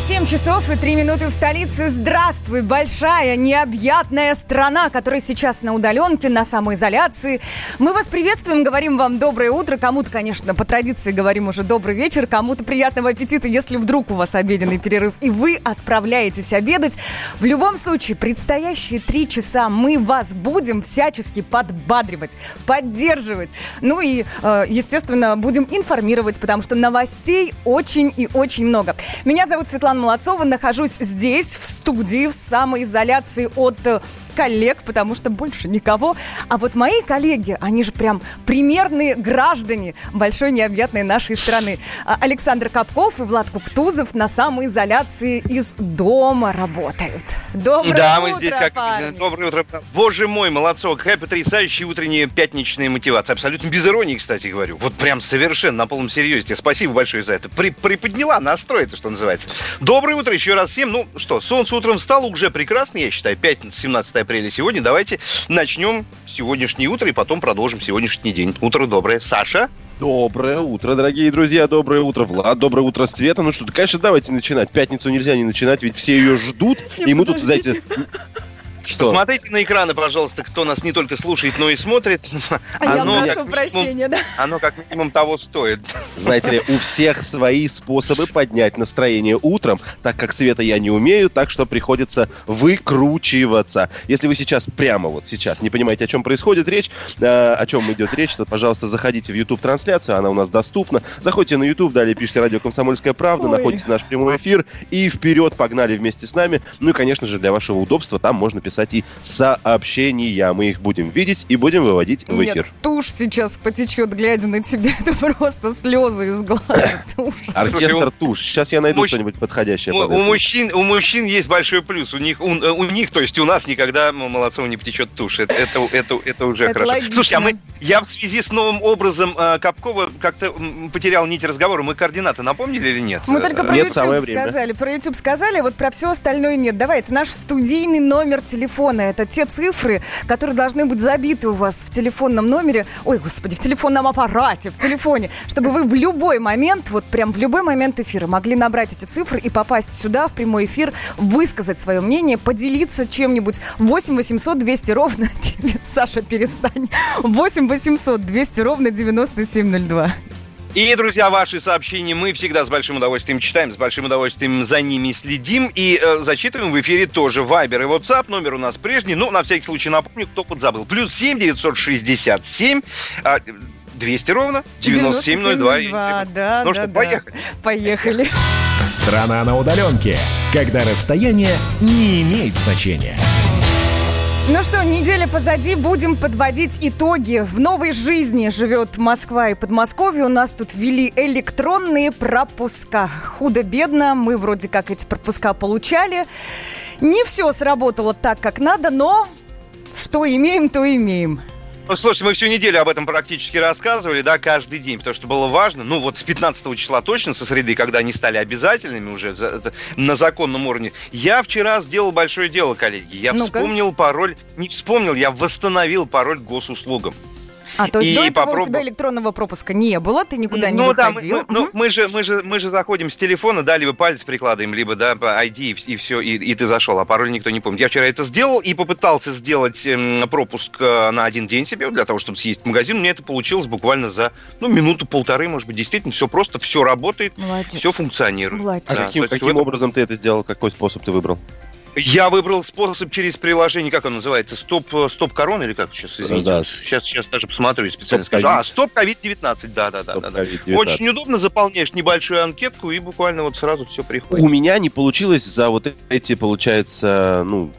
7 часов и 3 минуты в столице. Здравствуй, большая, необъятная страна, которая сейчас на удаленке, на самоизоляции. Мы вас приветствуем, говорим вам доброе утро. Кому-то, конечно, по традиции говорим уже добрый вечер, кому-то приятного аппетита, если вдруг у вас обеденный перерыв, и вы отправляетесь обедать. В любом случае, предстоящие три часа мы вас будем всячески подбадривать, поддерживать. Ну и, э, естественно, будем информировать, потому что новостей очень и очень много. Меня зовут Светлана Светлана Молодцова. Нахожусь здесь, в студии, в самоизоляции от э, коллег, потому что больше никого. А вот мои коллеги, они же прям примерные граждане большой необъятной нашей страны. А, Александр Капков и Влад Куктузов на самоизоляции из дома работают. Доброе да, утро, мы здесь как парни. доброе утро. Боже мой, молодцо, какая потрясающая утренняя пятничная мотивация. Абсолютно без иронии, кстати говорю. Вот прям совершенно на полном серьезе. Спасибо большое за это. При, приподняла настрой, это что называется. Доброе утро еще раз всем. Ну что, солнце утром встало уже прекрасно, я считаю. Пятница, 17 апреля сегодня. Давайте начнем сегодняшнее утро и потом продолжим сегодняшний день. Утро доброе. Саша? Доброе утро, дорогие друзья, доброе утро, Влад, доброе утро, Света. Ну что, конечно, давайте начинать. Пятницу нельзя не начинать, ведь все ее ждут. И мы тут, знаете, что? Посмотрите на экраны, пожалуйста, кто нас не только слушает, но и смотрит. А я Оно, прошу как минимум, прощения, да. Оно как минимум того стоит. Знаете ли, у всех свои способы поднять настроение утром, так как Света я не умею, так что приходится выкручиваться. Если вы сейчас, прямо вот сейчас, не понимаете, о чем происходит речь, э, о чем идет речь, то, пожалуйста, заходите в YouTube-трансляцию, она у нас доступна. Заходите на YouTube, далее пишите «Радио Комсомольская правда», Ой. находите наш прямой эфир и вперед, погнали вместе с нами. Ну и, конечно же, для вашего удобства там можно писать и сообщения. Мы их будем видеть и будем выводить в Нет, эфир. тушь сейчас потечет, глядя на тебя. Это просто слезы из глаз. Оркестр Слушай, туш. Сейчас я найду что-нибудь подходящее. У, под у это. мужчин, у мужчин есть большой плюс. У них, у, у них, то есть у нас никогда молодцом не потечет тушь. Это, это, это, это уже Это хорошо. логично. Слушай, а мы, я в связи с новым образом э, Капкова как-то потерял нить разговора. Мы координаты напомнили или нет? Мы только про Нет, YouTube сказали. Про YouTube сказали, а вот про все остальное нет. Давайте, наш студийный номер телефона. Это те цифры, которые должны быть забиты у вас в телефонном номере. Ой, господи, в телефонном аппарате, в телефоне. Чтобы вы в любой момент, вот прям в любой момент эфира могли набрать эти цифры и попасть сюда, в прямой эфир, высказать свое мнение, поделиться чем-нибудь. 8 800 200 ровно... Саша, перестань. 8 800 200 ровно 9702. И, друзья, ваши сообщения мы всегда с большим удовольствием читаем, с большим удовольствием за ними следим и э, зачитываем в эфире тоже. Вайбер и WhatsApp, номер у нас прежний, но на всякий случай напомню, кто подзабыл. Плюс 7 967 а, 200 ровно 9702. И- Да, да, Ну да, что, да. поехали. Поехали. Страна на удаленке. Когда расстояние не имеет значения. Ну что, неделя позади, будем подводить итоги. В новой жизни живет Москва и Подмосковье. У нас тут ввели электронные пропуска. Худо-бедно, мы вроде как эти пропуска получали. Не все сработало так, как надо, но что имеем, то имеем. Ну, слушайте, мы всю неделю об этом практически рассказывали, да, каждый день, потому что было важно. Ну, вот с 15 числа точно, со среды, когда они стали обязательными уже за- на законном уровне. Я вчера сделал большое дело, коллеги. Я Ну-ка. вспомнил пароль, не вспомнил, я восстановил пароль госуслугам. А, то есть И до этого у попробовал. тебя электронного пропуска не было, ты никуда не ну да, мы, выходил. мы- ну, Мгм. мы же, мы, же, мы же заходим с телефона, да, либо палец прикладываем, либо, да, по ID, и, все, и, и ты зашел, а пароль никто не помнит. Я вчера это сделал и попытался сделать эм, пропуск э, на один день себе, для того, чтобы съесть в магазин. Мне это получилось буквально за, ну, минуту-полторы, может быть, действительно, все просто, все работает, Молодец. все функционирует. Молодец. А Да, каким, каким образом ты это сделал? Какой способ ты выбрал? Я выбрал способ через приложение, как оно называется, стоп, э, стоп корона или как сейчас, извините, Да. сейчас, сейчас даже посмотрю и специально Стоп скажу. А, ковид. стоп ковид-19, да, да, да, Стоп да, да. COVID-19. Очень удобно, заполняешь небольшую анкетку и буквально вот сразу все приходит. У меня не получилось за вот эти, получается, ну,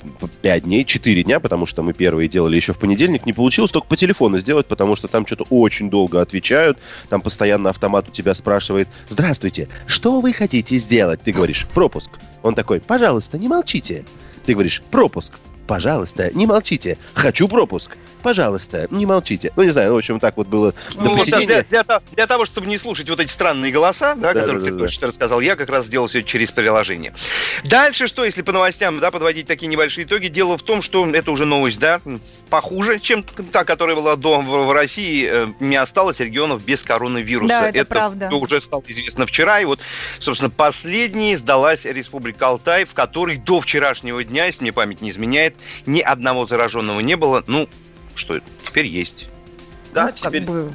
5 дней, 4 дня, потому что мы первые делали еще в понедельник, не получилось только по телефону сделать, потому что там что-то очень долго отвечают, там постоянно автомат у тебя спрашивает, здравствуйте, что вы хотите сделать? Ты говоришь, пропуск. Он такой, пожалуйста, не молчите. Ты говоришь, пропуск. Пожалуйста, не молчите. Хочу пропуск. Пожалуйста, не молчите. Ну, не знаю, в общем, так вот было ну, до посидения. Для, для, для того, чтобы не слушать вот эти странные голоса, да, да, которых да, ты да, да. рассказал, я как раз сделал все через приложение. Дальше что, если по новостям, да, подводить такие небольшие итоги? Дело в том, что это уже новость, да, похуже, чем та, которая была до в, в России. Э, не осталось регионов без коронавируса. Да, это, это правда. уже стало известно вчера. И вот, собственно, последней сдалась Республика Алтай, в которой до вчерашнего дня, если мне память не изменяет, ни одного зараженного не было. Ну, что теперь есть. Да, ну, теперь... Как бы...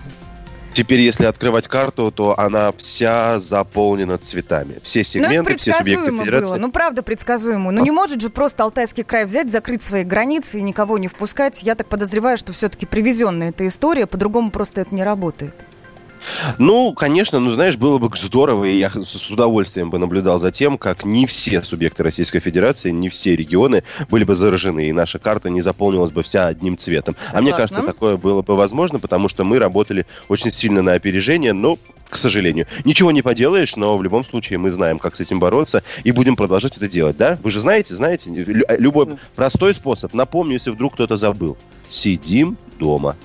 Теперь, если открывать карту, то она вся заполнена цветами. Все сегменты, ну, это все субъекты федерации. было. Ну, правда, предсказуемо. Ну, а? не может же просто Алтайский край взять, закрыть свои границы и никого не впускать. Я так подозреваю, что все-таки привезенная эта история, по-другому просто это не работает. Ну, конечно, ну, знаешь, было бы здорово, и я с удовольствием бы наблюдал за тем, как не все субъекты Российской Федерации, не все регионы были бы заражены, и наша карта не заполнилась бы вся одним цветом. Согласна. А мне кажется, такое было бы возможно, потому что мы работали очень сильно на опережение, но к сожалению. Ничего не поделаешь, но в любом случае мы знаем, как с этим бороться, и будем продолжать это делать, да? Вы же знаете, знаете, любой простой способ. Напомню, если вдруг кто-то забыл. Сидим дома.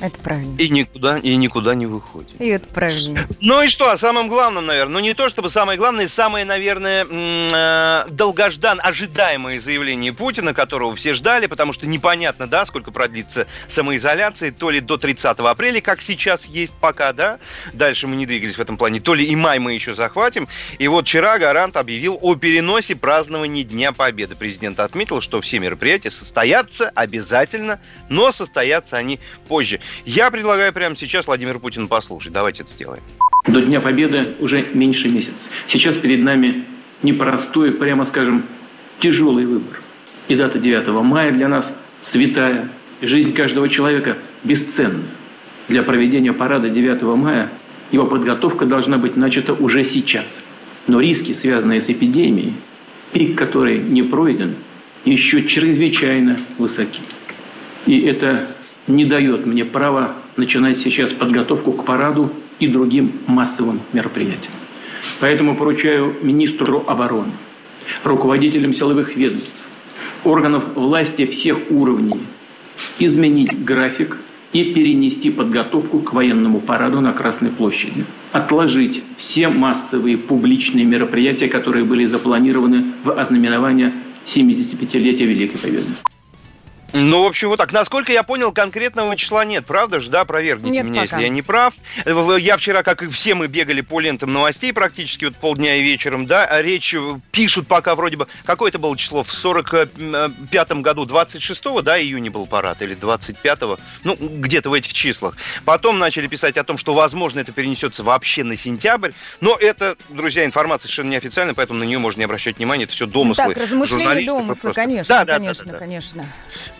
Это правильно. И никуда, и никуда не выходит. И это правильно. Ну и что, о самом главном, наверное. Ну не то, чтобы самое главное, самое, наверное, э, долгождан, ожидаемое заявление Путина, которого все ждали, потому что непонятно, да, сколько продлится самоизоляция, то ли до 30 апреля, как сейчас есть пока, да, дальше мы не двигались в этом плане, то ли и май мы еще захватим. И вот вчера Гарант объявил о переносе празднования Дня Победы. Президент отметил, что все мероприятия состоятся обязательно, но состоятся они позже. Я предлагаю прямо сейчас Владимир Путин послушать. Давайте это сделаем. До Дня Победы уже меньше месяца. Сейчас перед нами непростой, прямо скажем, тяжелый выбор. И дата 9 мая для нас святая. Жизнь каждого человека бесценна. Для проведения парада 9 мая его подготовка должна быть начата уже сейчас. Но риски, связанные с эпидемией, пик которой не пройден, еще чрезвычайно высоки. И это не дает мне права начинать сейчас подготовку к параду и другим массовым мероприятиям. Поэтому поручаю министру обороны, руководителям силовых ведомств, органов власти всех уровней изменить график и перенести подготовку к военному параду на Красной площади. Отложить все массовые публичные мероприятия, которые были запланированы в ознаменование 75-летия Великой Победы. Ну, в общем, вот так. Насколько я понял, конкретного числа нет, правда же, да? Проверните нет меня, пока. если я не прав. Я вчера, как и все мы, бегали по лентам новостей практически вот полдня и вечером, да? А речь э, пишут пока вроде бы... Какое это было число? В 45-м году, 26-го, да, июня был парад? Или 25-го? Ну, где-то в этих числах. Потом начали писать о том, что, возможно, это перенесется вообще на сентябрь. Но это, друзья, информация совершенно неофициальная, поэтому на нее можно не обращать внимания. Это все домыслы. Так, размышления домыслы, конечно, да, да, конечно, да, да, да. конечно.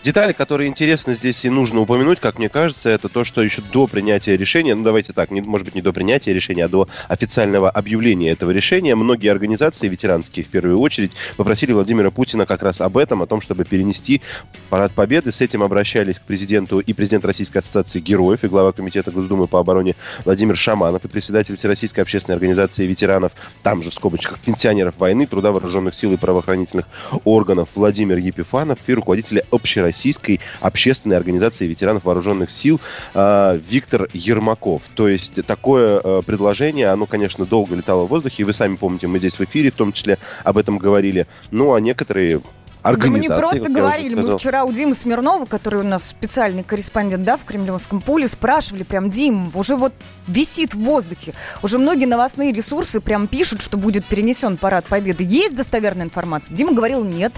Детали, которые интересны здесь и нужно упомянуть, как мне кажется, это то, что еще до принятия решения, ну давайте так, не, может быть не до принятия решения, а до официального объявления этого решения, многие организации ветеранские в первую очередь попросили Владимира Путина как раз об этом, о том, чтобы перенести парад Победы. С этим обращались к президенту и президент Российской ассоциации героев и глава комитета Госдумы по обороне Владимир Шаманов и председатель Всероссийской общественной организации ветеранов, там же в скобочках пенсионеров войны, труда вооруженных сил и правоохранительных органов Владимир Епифанов и руководителя общероссийской Российской общественной организации ветеранов вооруженных сил э, Виктор Ермаков. То есть такое э, предложение, оно, конечно, долго летало в воздухе, и вы сами помните, мы здесь в эфире в том числе об этом говорили. Ну, а некоторые организации. Да мы не просто вот говорили, мы вчера у Димы Смирнова, который у нас специальный корреспондент, да, в Кремлевском поле, спрашивали прям, Дим, уже вот висит в воздухе, уже многие новостные ресурсы прям пишут, что будет перенесен парад Победы. Есть достоверная информация? Дима говорил, нет.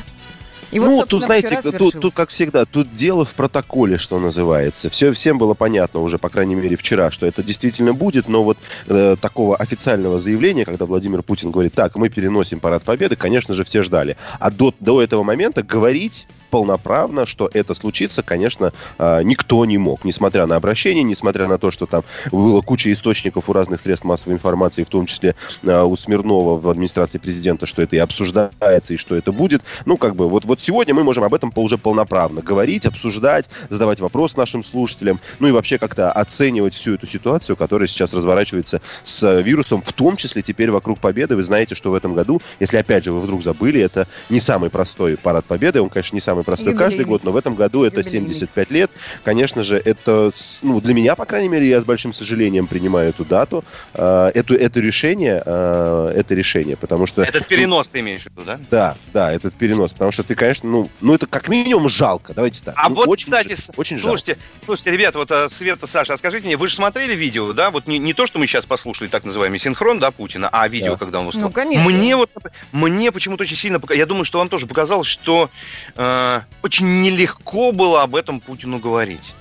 И вот, ну, тут, знаете, тут, тут, как всегда, тут дело в протоколе, что называется. Все, всем было понятно уже, по крайней мере, вчера, что это действительно будет, но вот э, такого официального заявления, когда Владимир Путин говорит, так, мы переносим парад Победы, конечно же, все ждали. А до, до этого момента говорить полноправно, что это случится, конечно, а, никто не мог. Несмотря на обращение, несмотря на то, что там было куча источников у разных средств массовой информации, в том числе а, у Смирнова в администрации президента, что это и обсуждается, и что это будет. Ну, как бы, вот, вот сегодня мы можем об этом уже полноправно говорить, обсуждать, задавать вопрос нашим слушателям, ну и вообще как-то оценивать всю эту ситуацию, которая сейчас разворачивается с вирусом, в том числе теперь вокруг Победы. Вы знаете, что в этом году, если опять же вы вдруг забыли, это не самый простой парад Победы, он, конечно, не самый самый простой каждый год, но в этом году это 75 лет. Конечно же, это, ну, для меня, по крайней мере, я с большим сожалением принимаю эту дату, э, эту, это решение, э, это решение, потому что... Этот перенос ты имеешь в виду, да? Да, да, этот перенос, потому что ты, конечно, ну, ну это как минимум жалко, давайте так. А ну, вот, очень, кстати, очень слушайте, жалко. слушайте, ребята, вот э, Света, Саша, скажите мне, вы же смотрели видео, да, вот не, не то, что мы сейчас послушали, так называемый синхрон, да, Путина, а видео, да. когда он выступал. Ну, конечно. Мне вот, мне почему-то очень сильно, я думаю, что вам тоже показалось, что э, очень нелегко было об этом Путину говорить.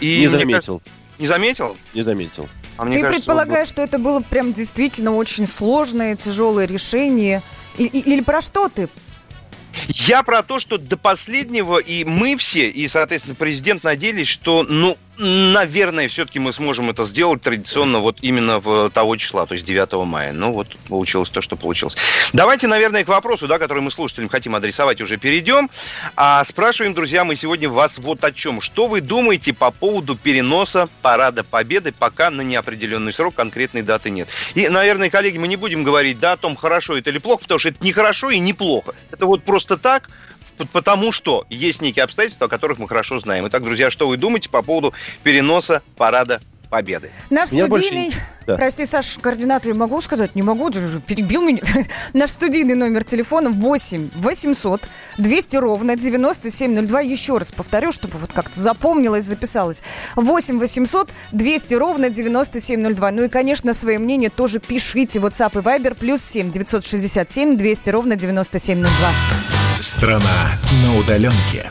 И не заметил. Кажется, не заметил? Не заметил. А Ты кажется, предполагаешь, что это было прям действительно очень сложное, тяжелое решение? И, и, или про что ты? Я про то, что до последнего и мы все, и, соответственно, президент надеялись, что, ну, наверное, все-таки мы сможем это сделать традиционно вот именно в того числа, то есть 9 мая. Ну, вот получилось то, что получилось. Давайте, наверное, к вопросу, да, который мы слушателям хотим адресовать, уже перейдем. А спрашиваем, друзья, мы сегодня вас вот о чем. Что вы думаете по поводу переноса Парада Победы, пока на неопределенный срок конкретной даты нет? И, наверное, коллеги, мы не будем говорить, да, о том, хорошо это или плохо, потому что это не хорошо и не плохо. Это вот просто так, потому что есть некие обстоятельства, о которых мы хорошо знаем. Итак, друзья, что вы думаете по поводу переноса парада Победы. Наш меня студийный... Больше... Да. Прости, Саш, координаты могу сказать? Не могу, перебил меня. Наш студийный номер телефона 8 800 200 ровно 9702. Еще раз повторю, чтобы вот как-то запомнилось, записалось. 8 800 200 ровно 9702. Ну и, конечно, свое мнение тоже пишите. WhatsApp и Viber плюс 7 967 200 ровно 9702. Страна на удаленке.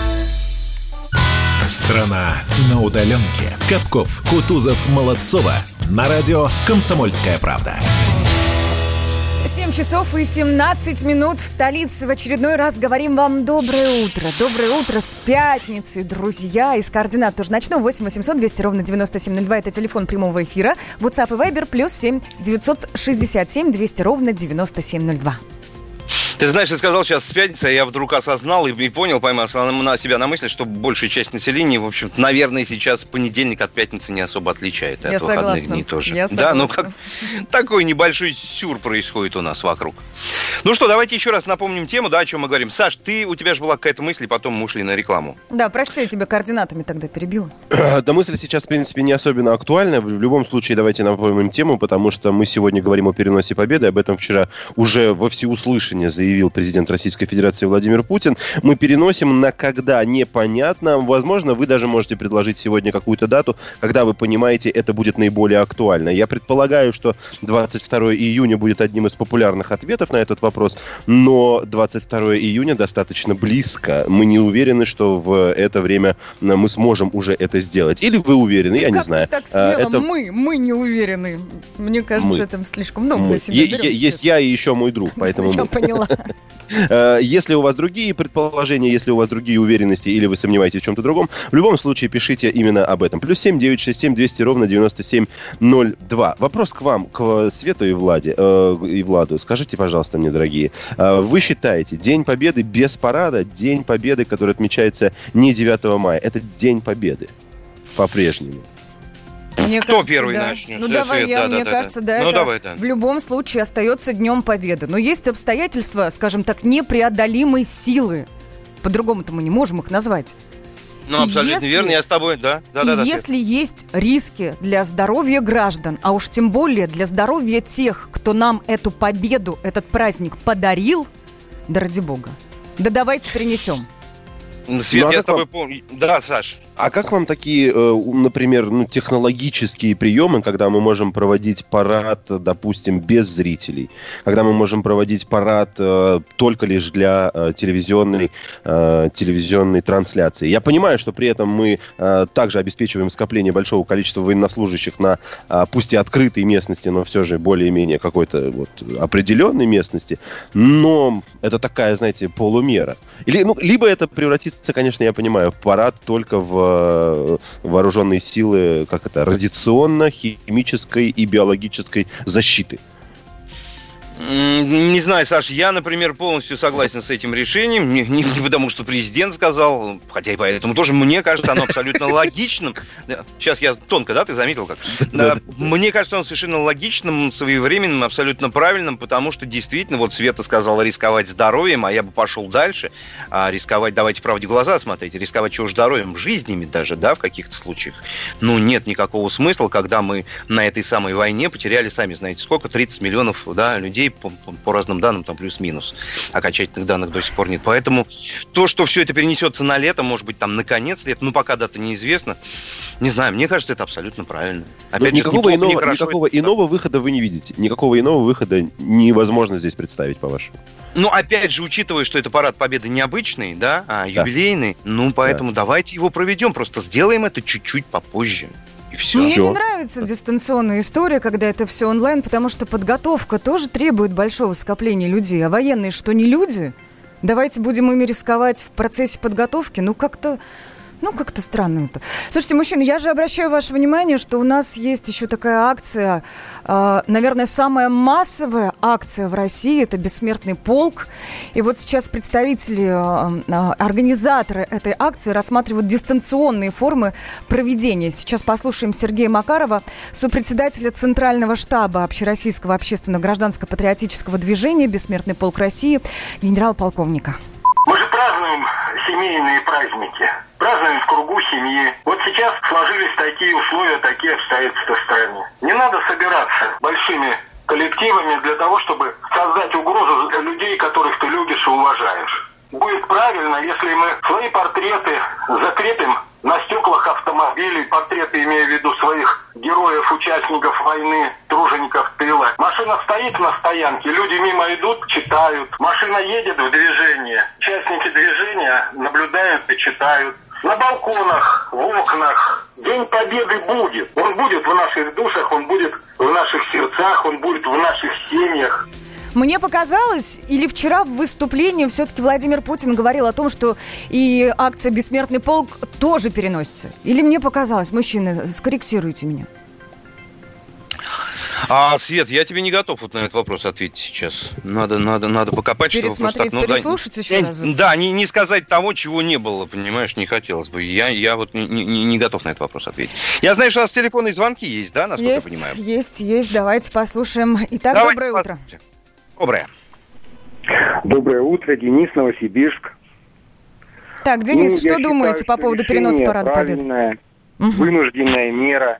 Страна на удаленке. Капков, Кутузов, Молодцова. На радио «Комсомольская правда». 7 часов и 17 минут в столице. В очередной раз говорим вам доброе утро. Доброе утро с пятницы, друзья. Из координат тоже начну. 8 800 200 ровно 9702. Это телефон прямого эфира. WhatsApp и Viber плюс 7 967 200 ровно 9702. Ты знаешь, ты сказал сейчас с пятницы, я вдруг осознал и, и понял, поймал на себя на мысли, что большая часть населения, в общем наверное, сейчас понедельник от пятницы не особо отличает. Я от согласна. Дней тоже. Я согласна. Да, ну как такой небольшой сюр происходит у нас вокруг. Ну что, давайте еще раз напомним тему, да, о чем мы говорим. Саш, ты, у тебя же была какая-то мысль, и потом мы ушли на рекламу. Да, прости, я тебя координатами тогда перебила. Да мысль сейчас, в принципе, не особенно актуальна. В любом случае, давайте напомним тему, потому что мы сегодня говорим о переносе победы. Об этом вчера уже во всеуслышание заявил президент Российской Федерации Владимир Путин. Мы переносим на когда непонятно. Возможно, вы даже можете предложить сегодня какую-то дату, когда вы понимаете, это будет наиболее актуально. Я предполагаю, что 22 июня будет одним из популярных ответов на этот вопрос, но 22 июня достаточно близко. Мы не уверены, что в это время мы сможем уже это сделать. Или вы уверены, я как не знаю. так смело? Это... Мы, мы не уверены. Мне кажется, мы. это слишком много мы. на себя берем. Есть я и еще мой друг, поэтому Я поняла. Э, если у вас другие предположения, если у вас другие уверенности или вы сомневаетесь в чем-то другом, в любом случае пишите именно об этом. Плюс 7 967 200 ровно 9702. Вопрос к вам, к Свету и Владе, э, и Владу. Скажите, пожалуйста, мне, дорогие, э, вы считаете День Победы без парада, День Победы, который отмечается не 9 мая, это День Победы по-прежнему? Мне Кто кажется, первый да. начнет? Ну, давай я, да, мне да, кажется, да, ну, это давай, да. в любом случае остается Днем Победы. Но есть обстоятельства, скажем так, непреодолимой силы. По-другому-то мы не можем их назвать. Ну, абсолютно если, верно, я с тобой, да. да, да, да если да. есть риски для здоровья граждан, а уж тем более для здоровья тех, кто нам эту победу, этот праздник подарил, да ради бога, да давайте принесем. Свет, ну, а я с тобой помню. Да, Саш. А как вам такие, э, например, ну, технологические приемы, когда мы можем проводить парад, допустим, без зрителей, когда мы можем проводить парад э, только лишь для э, телевизионной, телевизионной трансляции? Я понимаю, что при этом мы также обеспечиваем скопление большого количества военнослужащих на, пусть и открытой местности, но все же более-менее какой-то вот определенной местности, но это такая, знаете, полумера. Или, ну, либо это превратится, конечно, я понимаю, в парад только в вооруженные силы, как это, радиационно-химической и биологической защиты. Не знаю, Саш, я, например, полностью согласен с этим решением. Не, не, не потому, что президент сказал, хотя и поэтому тоже мне кажется, оно абсолютно логичным. Сейчас я тонко, да, ты заметил как? Мне кажется, он совершенно логичным, своевременным, абсолютно правильным, потому что действительно, вот Света сказала рисковать здоровьем, а я бы пошел дальше. А рисковать, давайте правде глаза смотреть, рисковать чего здоровьем, жизнями даже, да, в каких-то случаях. Ну, нет никакого смысла, когда мы на этой самой войне потеряли, сами знаете, сколько, 30 миллионов, да, людей по, по, разным данным, там плюс-минус. Окончательных данных до сих пор нет. Поэтому то, что все это перенесется на лето, может быть, там на конец лета, ну, пока дата неизвестна, не знаю, мне кажется, это абсолютно правильно. Ну, Опять же, никакого, неплохо, иного, не никакого это... иного выхода вы не видите. Никакого иного выхода невозможно здесь представить, по-вашему. Ну, опять же, учитывая, что это парад победы необычный, да, а юбилейный, да. ну, поэтому да. давайте его проведем, просто сделаем это чуть-чуть попозже. И все. Мне все. не нравится дистанционная история, когда это все онлайн, потому что подготовка тоже требует большого скопления людей. А военные что, не люди? Давайте будем ими рисковать в процессе подготовки. Ну, как-то ну, как-то странно это. Слушайте, мужчины, я же обращаю ваше внимание, что у нас есть еще такая акция, э, наверное, самая массовая акция в России, это «Бессмертный полк». И вот сейчас представители, э, э, организаторы этой акции рассматривают дистанционные формы проведения. Сейчас послушаем Сергея Макарова, сопредседателя Центрального штаба Общероссийского общественного гражданско-патриотического движения «Бессмертный полк России» генерал-полковника. Мы же празднуем семейные праздники празднуем в кругу семьи. Вот сейчас сложились такие условия, такие обстоятельства в стране. Не надо собираться большими коллективами для того, чтобы создать угрозу людей, которых ты любишь и уважаешь. Будет правильно, если мы свои портреты закрепим на стеклах автомобилей, портреты, имея в виду своих героев, участников войны, тружеников тыла. Машина стоит на стоянке, люди мимо идут, читают. Машина едет в движение. Участники движения наблюдают и читают на балконах, в окнах. День Победы будет. Он будет в наших душах, он будет в наших сердцах, он будет в наших семьях. Мне показалось, или вчера в выступлении все-таки Владимир Путин говорил о том, что и акция «Бессмертный полк» тоже переносится. Или мне показалось? Мужчины, скорректируйте меня. А, Свет, я тебе не готов вот на этот вопрос ответить сейчас. Надо, надо, надо покопать. Пересмотреть, так, ну, переслушать да, еще раз. Да, не, не сказать того, чего не было, понимаешь, не хотелось бы. Я, я вот не, не, не готов на этот вопрос ответить. Я знаю, что у нас телефонные звонки есть, да, насколько есть, я понимаю? Есть, есть. Давайте послушаем. Итак, Давайте доброе послушайте. утро. Доброе. Доброе утро, Денис, Новосибирск. Так, Денис, ну, что думаете считаю, по поводу переноса Парада Победы? Угу. Вынужденная мера.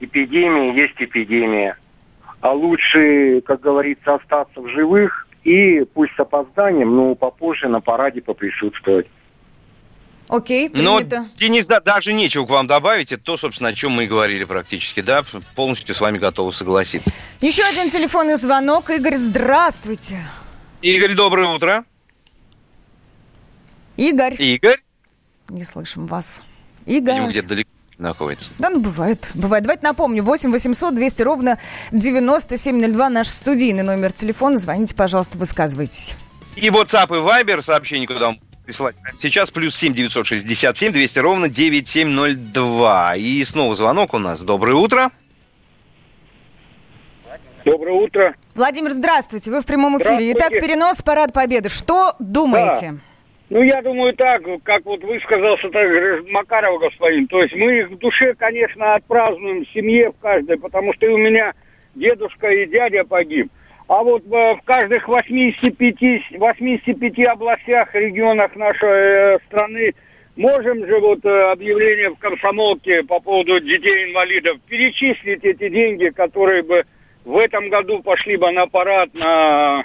Эпидемия есть эпидемия а лучше, как говорится, остаться в живых и пусть с опозданием, но попозже на параде поприсутствовать. Окей, принято. Но, Денис, да, даже нечего к вам добавить. Это то, собственно, о чем мы и говорили практически, да? Полностью с вами готовы согласиться. Еще один телефонный звонок. Игорь, здравствуйте. Игорь, доброе утро. Игорь. Игорь. Не слышим вас. Игорь. где-то далеко находится. Да, ну бывает, бывает. Давайте напомню, 8 800 200 ровно 9702 наш студийный номер телефона. Звоните, пожалуйста, высказывайтесь. И WhatsApp и Viber сообщение, куда вам присылать. Сейчас плюс 7 967 200 ровно 9702. И снова звонок у нас. Доброе утро. Доброе утро. Владимир, здравствуйте. Вы в прямом эфире. Итак, перенос Парад Победы. Что думаете? Да. Ну, я думаю так, как вот высказался так, Макаров господин. То есть мы их в душе, конечно, отпразднуем в семье в каждой, потому что и у меня дедушка и дядя погиб. А вот в каждых 85, 85 областях, регионах нашей э, страны можем же вот э, объявление в комсомолке по поводу детей-инвалидов перечислить эти деньги, которые бы в этом году пошли бы на парад, на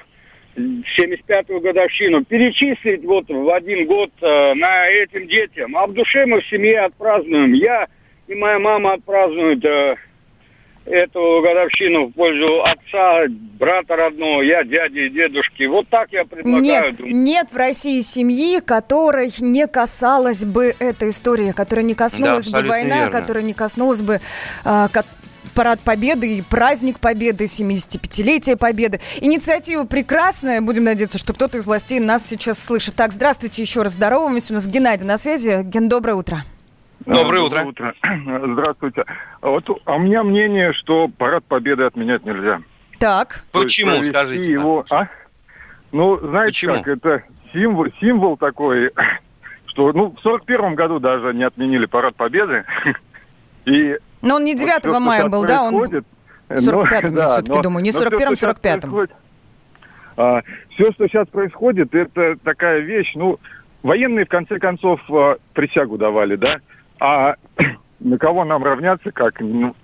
75-ю годовщину, перечислить вот в один год э, на этим детям. А в душе мы в семье отпразднуем. Я и моя мама отпразднуют э, эту годовщину в пользу отца, брата родного, я, дяди и дедушки. Вот так я предлагаю. Нет, нет в России семьи, которой не касалась бы эта история, которая не коснулась да, бы война, верно. которая не коснулась бы, э, парад Победы и праздник Победы, 75-летие Победы. Инициатива прекрасная. Будем надеяться, что кто-то из властей нас сейчас слышит. Так, здравствуйте еще раз. Здороваемся. У нас Геннадий на связи. Ген, доброе утро. Доброе утро. утро. Здравствуйте. Вот, а у меня мнение, что парад Победы отменять нельзя. Так. То Почему, скажите? его, а? Ну, знаете Почему? как, это символ, символ такой, что, ну, в сорок первом году даже не отменили парад Победы. И Но он не 9 вот мая был, да? Он происходит, в 45-м, я да, всё-таки но- думаю, не но всё, 41-м, что сейчас 45-м. происходит, а, все, что сейчас происходит, это такая вещь, ну, военные, в конце концов, а, присягу давали, да? А на кого нам равняться, как ну,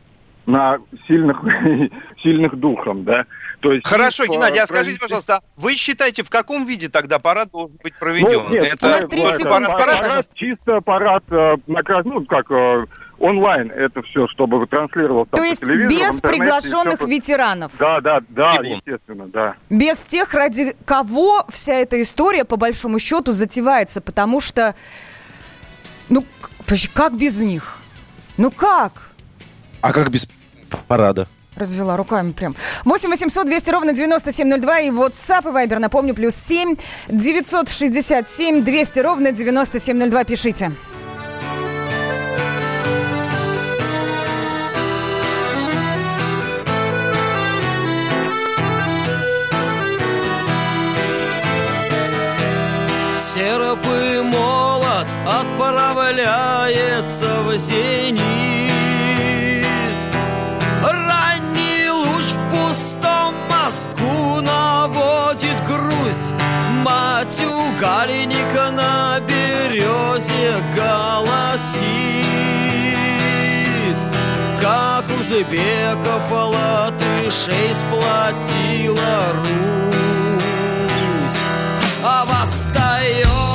на сильных, сильных духом, да? То есть Хорошо, их, а, Геннадий, а скажите, провести- пожалуйста, вы считаете, в каком виде тогда парад должен быть проведен? Ну, нет, У нас это 30 вот секунд, скажи, аппарат, пожалуйста. Чисто аппарат, э, ну, как э, онлайн это все, чтобы транслировалось То есть без приглашенных всё. ветеранов. Да, да, да, Трибун. естественно, да. Без тех, ради кого вся эта история, по большому счету, затевается. Потому что, ну, как без них? Ну как? А как без парада? Развела руками прям. 8 800 200 ровно 9702 и WhatsApp и Viber, напомню, плюс 7 967 200 ровно 9702. Пишите. Серп и молот отправляется в зенит Ранний луч в пустом мозгу наводит грусть. Мать у галеника на березе голосит. Как узбеков латышей сплотила Русь. А восстает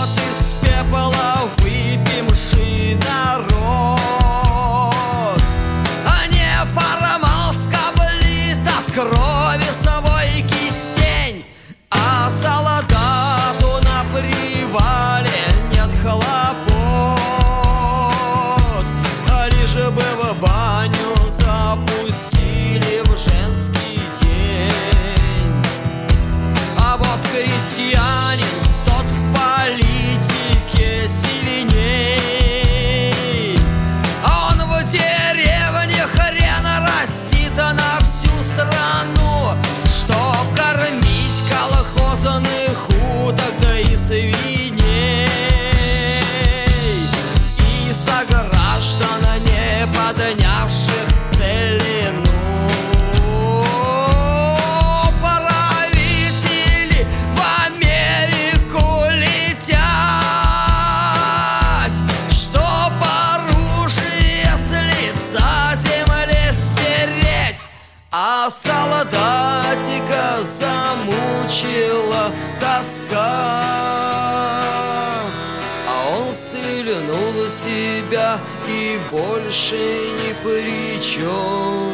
больше ни при чем.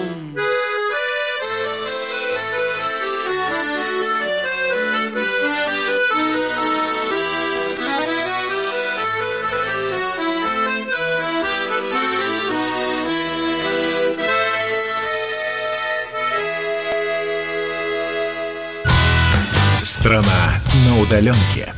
Страна на удаленке.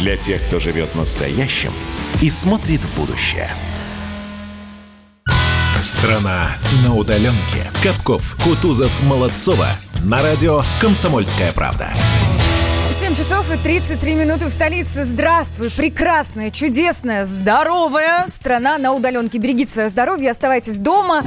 Для тех, кто живет настоящим и смотрит в будущее. Страна на удаленке. Капков, Кутузов, Молодцова. На радио «Комсомольская правда». 7 часов и 33 минуты в столице. Здравствуй, прекрасная, чудесная, здоровая страна на удаленке. Берегите свое здоровье, оставайтесь дома.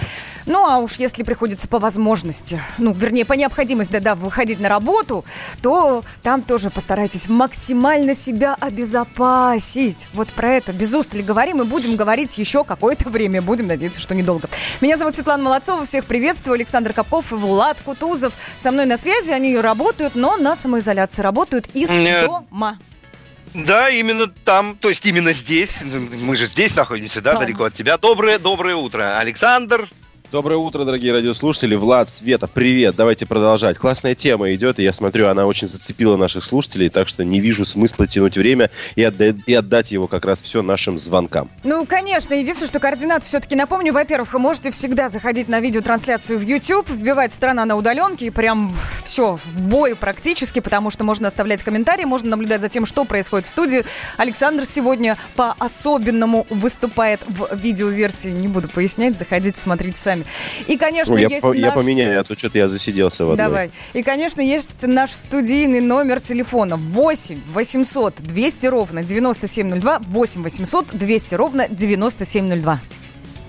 Ну, а уж если приходится по возможности, ну, вернее, по необходимости, да-да, выходить на работу, то там тоже постарайтесь максимально себя обезопасить. Вот про это без устали говорим и будем говорить еще какое-то время. Будем надеяться, что недолго. Меня зовут Светлана Молодцова, всех приветствую. Александр Капов и Влад Кутузов со мной на связи. Они работают, но на самоизоляции работают из Нет. дома. Да, именно там, то есть именно здесь. Мы же здесь находимся, да, Там. далеко от тебя. Доброе, доброе утро. Александр, Доброе утро, дорогие радиослушатели. Влад, Света, привет. Давайте продолжать. Классная тема идет, и я смотрю, она очень зацепила наших слушателей, так что не вижу смысла тянуть время и, отда- и отдать его как раз все нашим звонкам. Ну, конечно. Единственное, что координаты все-таки напомню. Во-первых, вы можете всегда заходить на видеотрансляцию в YouTube, вбивать «Страна на удаленке» и прям все в бой практически, потому что можно оставлять комментарии, можно наблюдать за тем, что происходит в студии. Александр сегодня по-особенному выступает в видеоверсии. Не буду пояснять, заходите, смотрите сами. И, конечно, Ну, я, есть по- я наш... поменяю, а то что-то я засиделся в одной. Давай. И, конечно, есть наш студийный номер телефона 8 800 200 ровно 9702 8 800 200 ровно 9702.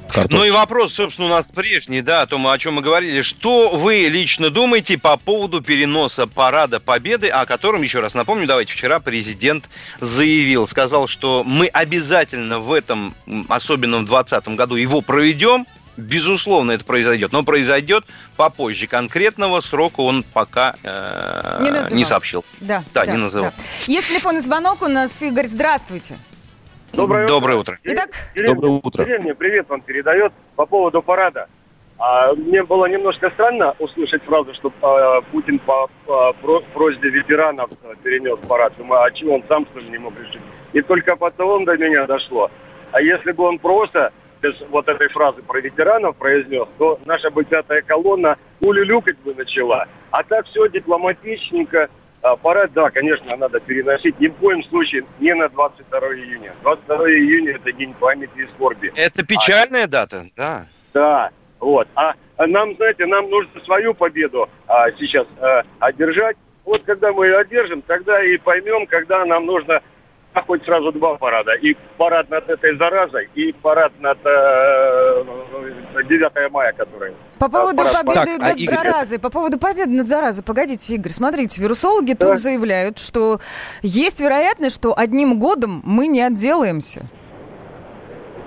Картофель. Ну и вопрос, собственно, у нас прежний, да, о том, о чем мы говорили. Что вы лично думаете по поводу переноса Парада Победы, о котором, еще раз напомню, давайте, вчера президент заявил, сказал, что мы обязательно в этом, м, особенно в 2020 году, его проведем, Безусловно, это произойдет, но произойдет попозже. Конкретного срока он пока э, Не называл. не сообщил. Да, Да, не называл. Есть телефонный звонок у нас. Игорь, здравствуйте. Доброе, Доброе утро. Итак, Деревня, Доброе утро. деревня привет вам передает по поводу парада. А, мне было немножко странно услышать фразу, что а, Путин по а, про- просьбе ветеранов а, перенес парад. Думаю, а чего он сам что ли не мог решить? И только потом до меня дошло. А если бы он просто без вот этой фразы про ветеранов произнес, то наша бы пятая колонна улюлюкать бы начала. А так все дипломатичненько. А, парад, да, конечно, надо переносить. Ни в коем случае не на 22 июня. 22 июня это день памяти и скорби. Это печальная дата, да. Да, вот. А, а нам, знаете, нам нужно свою победу а, сейчас а, одержать. Вот когда мы ее одержим, тогда и поймем, когда нам нужно а, хоть сразу два парада. И парад над этой заразой, и парад над э, 9 мая, который... по поводу парад победы Так, а над Игорь- заразой, по поводу победы над заразой, погодите, Игорь, смотрите, вирусологи Да. тут заявляют, что есть вероятность, что одним годом мы не отделаемся.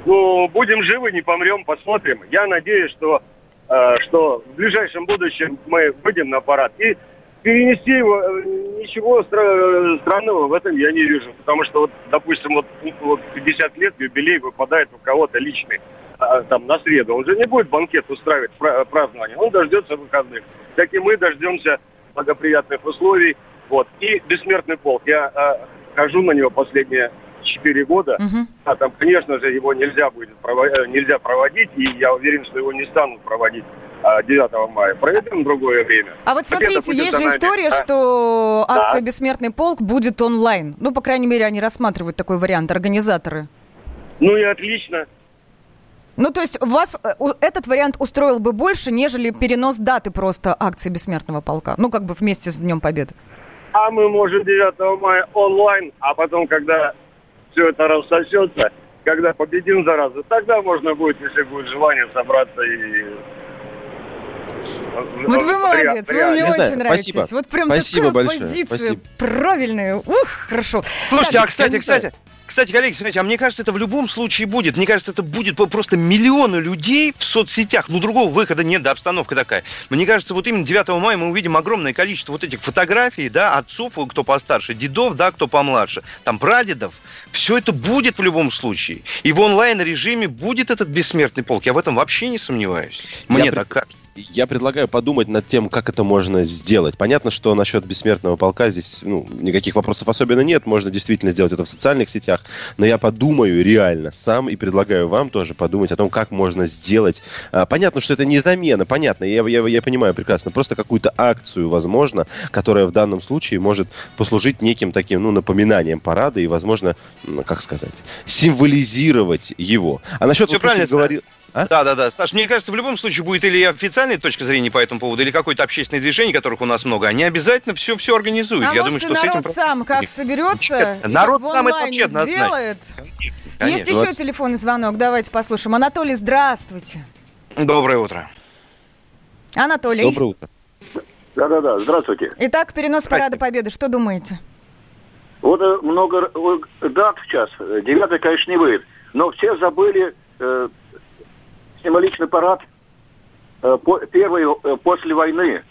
Ну, будем живы, не помрем, посмотрим. Я надеюсь, что, э, что в ближайшем будущем мы выйдем на парад. И перенести его, э, ничего стра- странного в этом я не вижу. Потому что, вот, допустим, вот, вот 50 лет юбилей выпадает у кого-то личный. а, там на среду. Он же не будет банкет устраивать пра- празднование. Он дождется выходных. Так и мы дождемся благоприятных условий. Вот. И бессмертный полк. Я э, хожу на него последние 4 года. Мгм. А там, конечно же, его нельзя будет э, нельзя проводить, и я уверен, что его не станут проводить 9 мая. Проведем другое время. А вот смотрите, есть же история, Да. что Да. акция «Бессмертный полк» будет онлайн. Ну, по крайней мере, они рассматривают такой вариант, организаторы. Ну и отлично. Ну, то есть вас э, этот вариант устроил бы больше, нежели перенос даты просто акции «Бессмертного полка». Ну, как бы вместе с Днем Победы. А мы можем 9 мая онлайн, а потом, когда все это рассосется, когда победим заразу, тогда можно будет, если будет желание, собраться и... Вот вы молодец, вы реально. мне Не знаю, очень нравитесь. спасибо. Вот прям Спасибо такая большое, позиция спасибо. правильная. Ух, хорошо. Слушайте, Так, а кстати, кстати, кстати, коллеги, смотрите, а мне кажется, это в любом случае будет. Мне кажется, это будет просто миллионы людей в соцсетях. Ну, другого выхода нет, да, обстановка такая. Мне кажется, вот именно 9 мая мы увидим огромное количество вот этих фотографий, да, отцов, кто постарше, дедов, да, кто помладше, там, прадедов. Все это будет в любом случае. И в онлайн-режиме будет этот бессмертный полк. Я в этом вообще не сомневаюсь. Мне Я так кажется. Я предлагаю подумать над тем, как это можно сделать. Понятно, что насчет бессмертного полка здесь ну, никаких вопросов особенно нет. Можно действительно сделать это в социальных сетях. Но я подумаю реально сам и предлагаю вам тоже подумать о том, как можно сделать. А, Понятно, что это не замена, понятно, я, я, я понимаю прекрасно. Просто какую-то акцию, возможно, которая в данном случае может послужить неким таким, ну, напоминанием парада и, возможно, ну, как сказать, символизировать его. А насчет вот, правильно, что говорил... А? Да, да, да. Саш, мне кажется, в любом случае будет или официальная точка зрения по этому поводу, или какое-то общественное движение, которых у нас много. Они обязательно все, все организуют. А Я может, думаю, что народ этим... сам как Нет, соберется и Народ как в сам это онлайне вообще сделает. Конечно. Есть еще телефонный звонок, давайте послушаем. Анатолий, здравствуйте. Доброе утро. Анатолий. Доброе утро. Да-да-да, здравствуйте. Итак, перенос Парада Победы, что думаете? Вот э, много э, дат сейчас, э, девятый, конечно, не выйдет, но все забыли э, символичный парад э, по- первый э, после войны.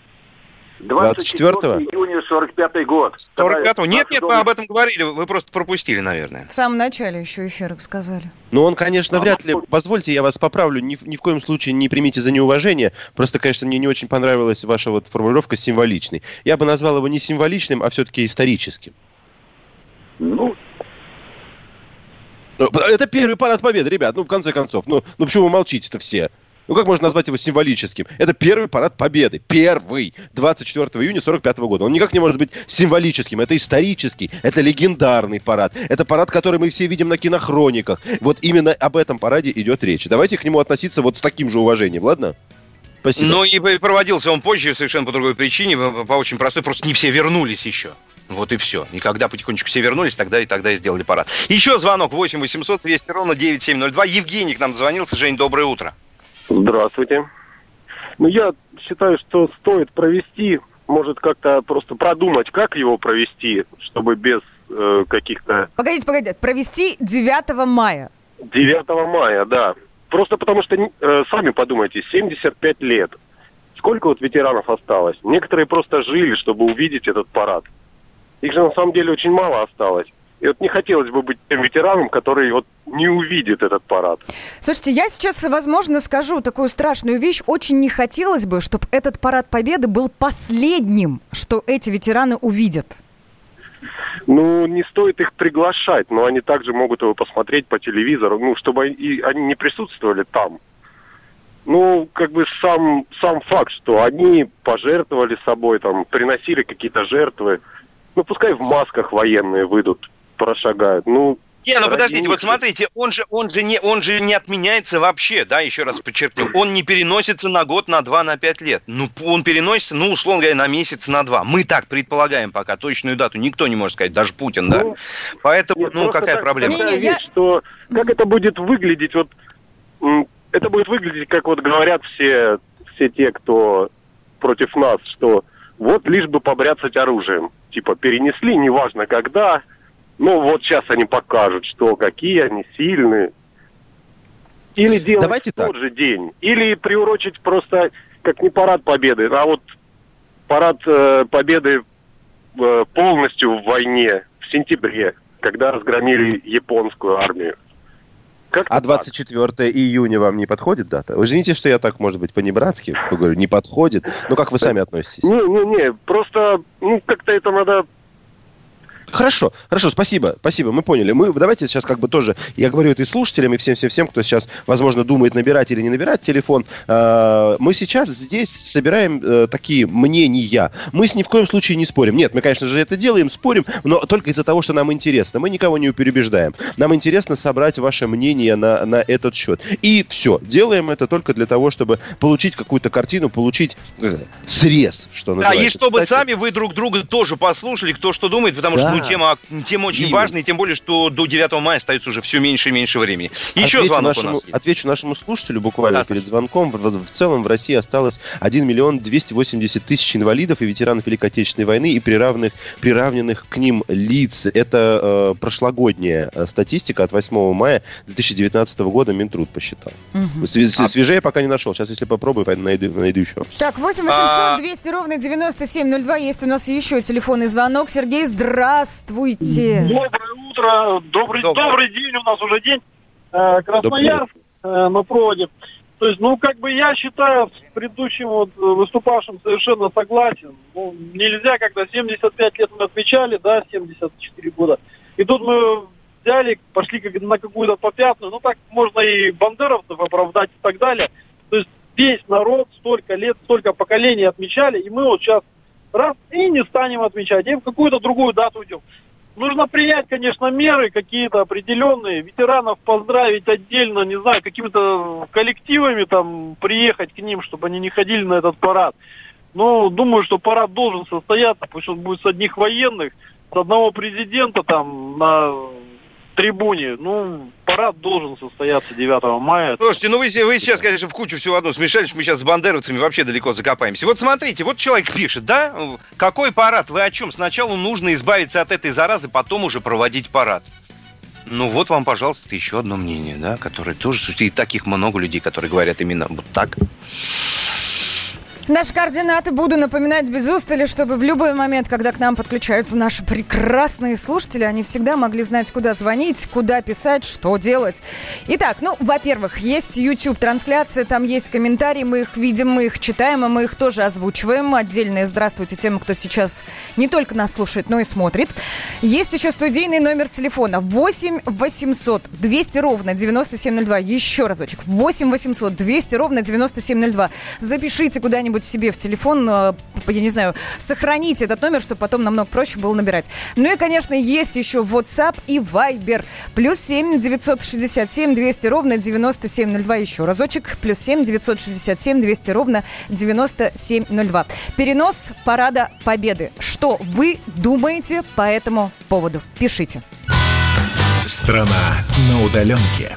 24 24-го? июня 45 год. 45-го? Нет, нет, дом- мы об этом говорили, вы просто пропустили, наверное. В самом начале еще эфира сказали. Ну, он, конечно, вряд ли... Позвольте, я вас поправлю. Ни, в- ни в коем случае не примите за неуважение. Просто, конечно, мне не очень понравилась ваша вот формулировка «символичный». Я бы назвал его не символичным, а все-таки историческим. Ну, Это первый парад победы, ребят. Ну, в конце концов. Ну, ну почему вы молчите-то все? Ну, как можно назвать его символическим? Это первый парад победы. Первый. 24 июня 45 года. Он никак не может быть символическим. Это исторический. Это легендарный парад. Это парад, который мы все видим на кинохрониках. Вот именно об этом параде идет речь. Давайте к нему относиться вот с таким же уважением, ладно? Спасибо. Ну и проводился он позже, совершенно по другой причине, по очень простой, просто не все вернулись еще. Вот и все. И когда потихонечку все вернулись, тогда и тогда и сделали парад. Еще звонок 8 800 200 ровно 9702. Евгений к нам звонился. Жень, доброе утро. Здравствуйте. Ну, я считаю, что стоит провести, может, как-то просто продумать, как его провести, чтобы без э, каких-то... Погодите, погодите. Провести 9 мая. 9 мая, да. Просто потому что, э, сами подумайте, 75 лет. Сколько вот ветеранов осталось? Некоторые просто жили, чтобы увидеть этот парад. Их же на самом деле очень мало осталось. И вот не хотелось бы быть тем ветераном, который вот не увидит этот парад. Слушайте, я сейчас, возможно, скажу такую страшную вещь. Очень не хотелось бы, чтобы этот парад победы был последним, что эти ветераны увидят. Ну, не стоит их приглашать, но они также могут его посмотреть по телевизору, ну, чтобы и они не присутствовали там. Ну, как бы сам, сам факт, что они пожертвовали собой, там, приносили какие-то жертвы. Ну, пускай в масках военные выйдут, прошагают. Ну, Не, ну подождите, них вот смотрите, он же, он же не, он же не отменяется вообще, да, еще раз подчеркну. Он не переносится на год, на два, на пять лет. Ну, он переносится, ну, условно говоря, на месяц, на два. Мы так предполагаем пока, точную дату никто не может сказать, даже Путин, да. Поэтому, Нет, ну, какая так- проблема? такая вещь, что как это будет выглядеть, вот это будет выглядеть, как вот говорят все, все те, кто против нас, что вот лишь бы побряцать оружием. Типа перенесли, неважно когда, ну вот сейчас они покажут, что какие они сильные. Или делать Давайте в тот так. же день, или приурочить просто как не парад победы, а вот парад э, победы э, полностью в войне в сентябре, когда разгромили японскую армию. А 24 июня вам не подходит дата? Вы извините, что я так, может быть, по-небратски говорю, не подходит. Ну, как вы сами относитесь? Не-не-не, просто, ну, как-то это надо... Хорошо, хорошо, спасибо, спасибо, мы поняли. Мы давайте сейчас как бы тоже, я говорю это и слушателям, и всем-всем-всем, кто сейчас, возможно, думает набирать или не набирать телефон. Э, Мы сейчас здесь собираем э, такие мнения. Мы с ни в коем случае не спорим. Нет, мы, конечно же, это делаем, спорим, но только из-за того, что нам интересно. Мы никого не переубеждаем. Нам интересно собрать ваше мнение на, на этот счет. И все, делаем это только для того, чтобы получить какую-то картину, получить э, срез, что Да, называется. и чтобы Кстати, сами вы друг друга тоже послушали, кто что думает, потому что, Да. Ну, тема, тема очень Именно. важная, и тем более, что до 9 мая остается уже все меньше и меньше времени. Еще отвечу звонок нашему, у нас есть. Отвечу нашему слушателю буквально Да, перед звонком. В, в целом в России осталось 1 миллион 280 тысяч инвалидов и ветеранов Великой Отечественной войны и приравненных, приравненных к ним лиц. Это э, прошлогодняя э, статистика от 8 мая 2019 года Минтруд посчитал. Мгм. Све- Свежее пока не нашел. Сейчас, если попробую, пойду найду, найду еще. Так, 8 А- 800 200 ровно 9702. Есть у нас еще телефонный звонок. Сергей, здравствуйте. Доброе утро, добрый, Доброе. добрый день, у нас уже день. Э, Красноярск э, на проводе. То есть, ну, как бы я считаю, с предыдущим вот э, выступавшим совершенно согласен. Ну, нельзя, когда 75 лет мы отмечали, да, 74 года. И тут мы взяли, пошли как на какую-то попятную. Ну, так можно и бандеровцев оправдать и так далее. То есть весь народ столько лет, столько поколений отмечали, и мы вот сейчас раз и не станем отмечать, и в какую-то другую дату уйдем. Нужно принять, конечно, меры какие-то определенные, ветеранов поздравить отдельно, не знаю, какими-то коллективами там приехать к ним, чтобы они не ходили на этот парад. Ну, думаю, что парад должен состояться, пусть он будет с одних военных, с одного президента там на трибуне. Ну, парад должен состояться 9 мая. Слушайте, ну вы, вы сейчас, конечно, в кучу всего одну смешались, мы сейчас с бандеровцами вообще далеко закопаемся. Вот смотрите, вот человек пишет, да, какой парад, вы о чем? Сначала нужно избавиться от этой заразы, потом уже проводить парад. Ну вот вам, пожалуйста, еще одно мнение, да, которое тоже, и таких много людей, которые говорят именно вот так. Наши координаты буду напоминать без устали, чтобы в любой момент, когда к нам подключаются наши прекрасные слушатели, они всегда могли знать, куда звонить, куда писать, что делать. Итак, ну, во-первых, есть YouTube-трансляция, там есть комментарии, мы их видим, мы их читаем, и мы их тоже озвучиваем. Отдельное здравствуйте тем, кто сейчас не только нас слушает, но и смотрит. Есть еще студийный номер телефона 8 800 200 ровно 9702. Еще разочек. 8 800 200 ровно 9702. Запишите куда-нибудь где-нибудь себе в телефон, э, я не знаю, сохраните этот номер, чтобы потом намного проще было набирать. Ну и, конечно, есть еще WhatsApp и Viber. Плюс 7 967 200 ровно 9702. Еще разочек. Плюс 7 967 200 ровно 9702. Перенос Парада Победы. Что вы думаете по этому поводу? Пишите. Страна на удаленке.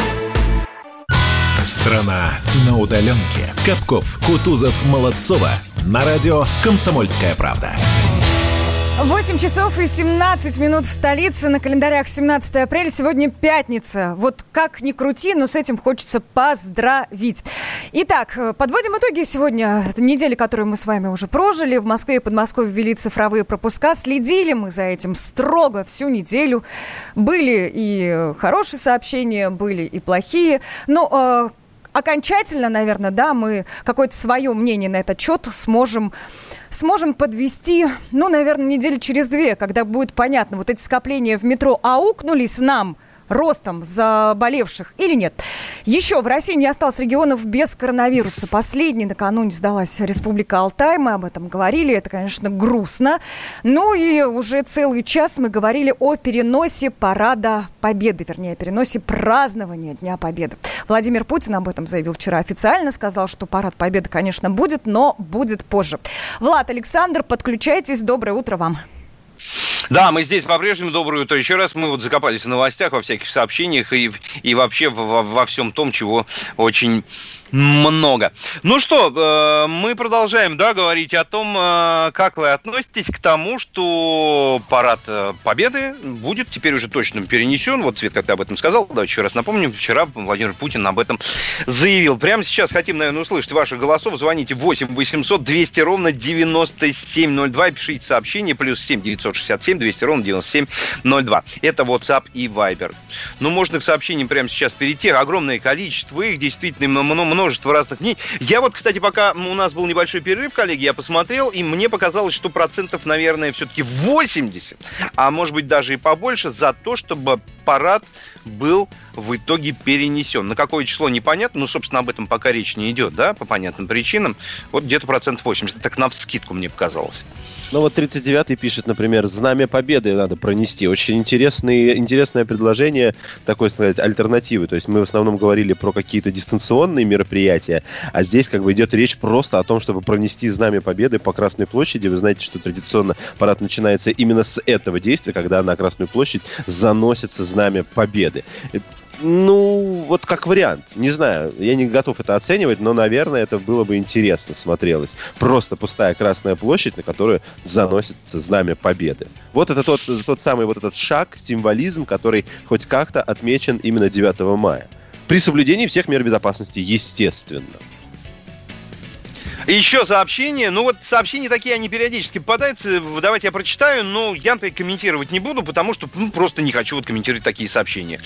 Страна на удаленке. Капков, Кутузов, Молодцова. На радио «Комсомольская правда». 8 часов и 17 минут в столице. На календарях 17 апреля. Сегодня пятница. Вот как ни крути, но с этим хочется поздравить. Итак, подводим итоги сегодня недели, которую мы с вами уже прожили. В Москве и Подмосковье ввели цифровые пропуска. Следили мы за этим строго всю неделю. Были и хорошие сообщения, были и плохие. Но э, окончательно, наверное, да, мы какое-то свое мнение на этот счет сможем сможем подвести, ну, наверное, недели через две, когда будет понятно, вот эти скопления в метро аукнулись нам – ростом заболевших или нет. Еще в России не осталось регионов без коронавируса. Последний накануне сдалась Республика Алтай. Мы об этом говорили. Это, конечно, грустно. Ну и уже целый час мы говорили о переносе парада Победы, вернее, о переносе празднования Дня Победы. Владимир Путин об этом заявил вчера официально. Сказал, что парад Победы, конечно, будет, но будет позже. Влад, Александр, подключайтесь. Доброе утро вам. Да, мы здесь по-прежнему. Доброе утро еще раз. Мы вот закопались в новостях, во всяких сообщениях и, и вообще во, во всем том, чего очень много. Ну что, э, мы продолжаем, да, говорить о том, э, как вы относитесь к тому, что парад э, Победы будет теперь уже точно перенесен. Вот Цвет как-то об этом сказал. Да, еще раз напомню, вчера Владимир Путин об этом заявил. Прямо сейчас хотим, наверное, услышать ваших голосов. Звоните 8 800 200 ровно 9702. Пишите сообщение. Плюс 7 967 200 ровно 9702. Это WhatsApp и Viber. Ну, можно к сообщениям прямо сейчас перейти. Огромное количество их. Действительно, много множество разных мнений. Я вот, кстати, пока у нас был небольшой перерыв, коллеги, я посмотрел, и мне показалось, что процентов, наверное, все-таки 80, а может быть даже и побольше, за то, чтобы парад был в итоге перенесен. На какое число непонятно, ну, собственно, об этом пока речь не идет, да, по понятным причинам. Вот где-то процент 80, так на вскидку мне показалось. Ну вот 39-й пишет, например, «Знамя Победы надо пронести». Очень интересный, интересное предложение, такой, сказать, альтернативы. То есть мы в основном говорили про какие-то дистанционные мероприятия, а здесь как бы идет речь просто о том, чтобы пронести Знамя Победы по Красной площади. Вы знаете, что традиционно парад начинается именно с этого действия, когда на Красную площадь заносится Знамя Победы. Ну, вот как вариант. Не знаю, я не готов это оценивать, но, наверное, это было бы интересно смотрелось. Просто пустая Красная площадь, на которую заносится знамя победы. Вот это тот, тот самый вот этот шаг, символизм, который хоть как-то отмечен именно 9 мая. При соблюдении всех мер безопасности, естественно. Еще сообщения. Ну вот сообщения такие, они периодически попадаются. Давайте я прочитаю, но я комментировать не буду, потому что ну, просто не хочу вот комментировать такие сообщения.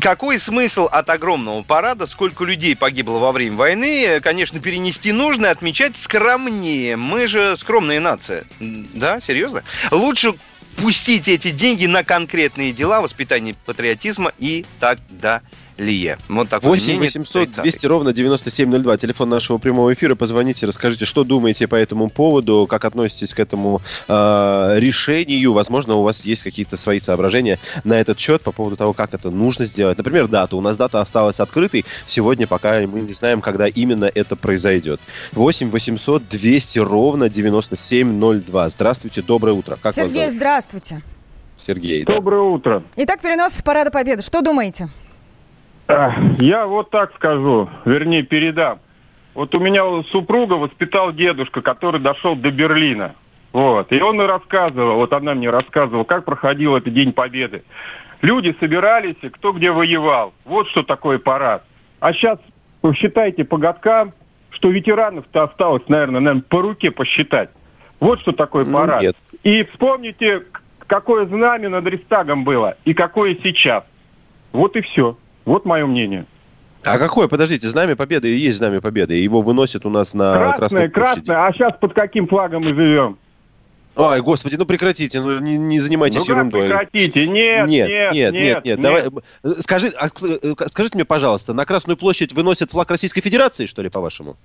Какой смысл от огромного парада? Сколько людей погибло во время войны? Конечно, перенести нужно, отмечать скромнее. Мы же скромная нация. Да, серьезно? Лучше пустить эти деньги на конкретные дела, воспитание патриотизма и так далее Лие. Вот такое 8 мнение 800 30-й. 200 ровно 9702. Телефон нашего прямого эфира. Позвоните, расскажите, что думаете по этому поводу, как относитесь к этому э, решению. Возможно, у вас есть какие-то свои соображения на этот счет по поводу того, как это нужно сделать. Например, дата. У нас дата осталась открытой. Сегодня пока мы не знаем, когда именно это произойдет. 8 800 200 ровно 9702. Здравствуйте, доброе утро. Как Сергей, здравствуйте. Сергей. да. Доброе утро. Итак, перенос с парада Победы. Что думаете? Я вот так скажу, вернее, передам. Вот у меня супруга воспитал дедушка, который дошел до Берлина. Вот. И он и рассказывал, вот она мне рассказывала, как проходил этот День Победы. Люди собирались, кто где воевал. Вот что такое парад. А сейчас посчитайте по годкам, что ветеранов-то осталось, наверное, наверное, по руке посчитать. Вот что такое Ну, парад. нет. И вспомните, какое знамя над Рейхстагом было и какое сейчас. Вот и все. Вот мое мнение. А какое? Подождите, Знамя Победы и есть Знамя Победы. Его выносят у нас на красное, Красной красное. А сейчас под каким флагом мы живем? Ой, господи, ну прекратите, ну не, не занимайтесь ну ерундой. прекратите? Нет, нет, нет, нет, нет, нет. Давай, э, скажи, а, э, скажите мне, пожалуйста, на Красную площадь выносят флаг Российской Федерации, что ли, по-вашему?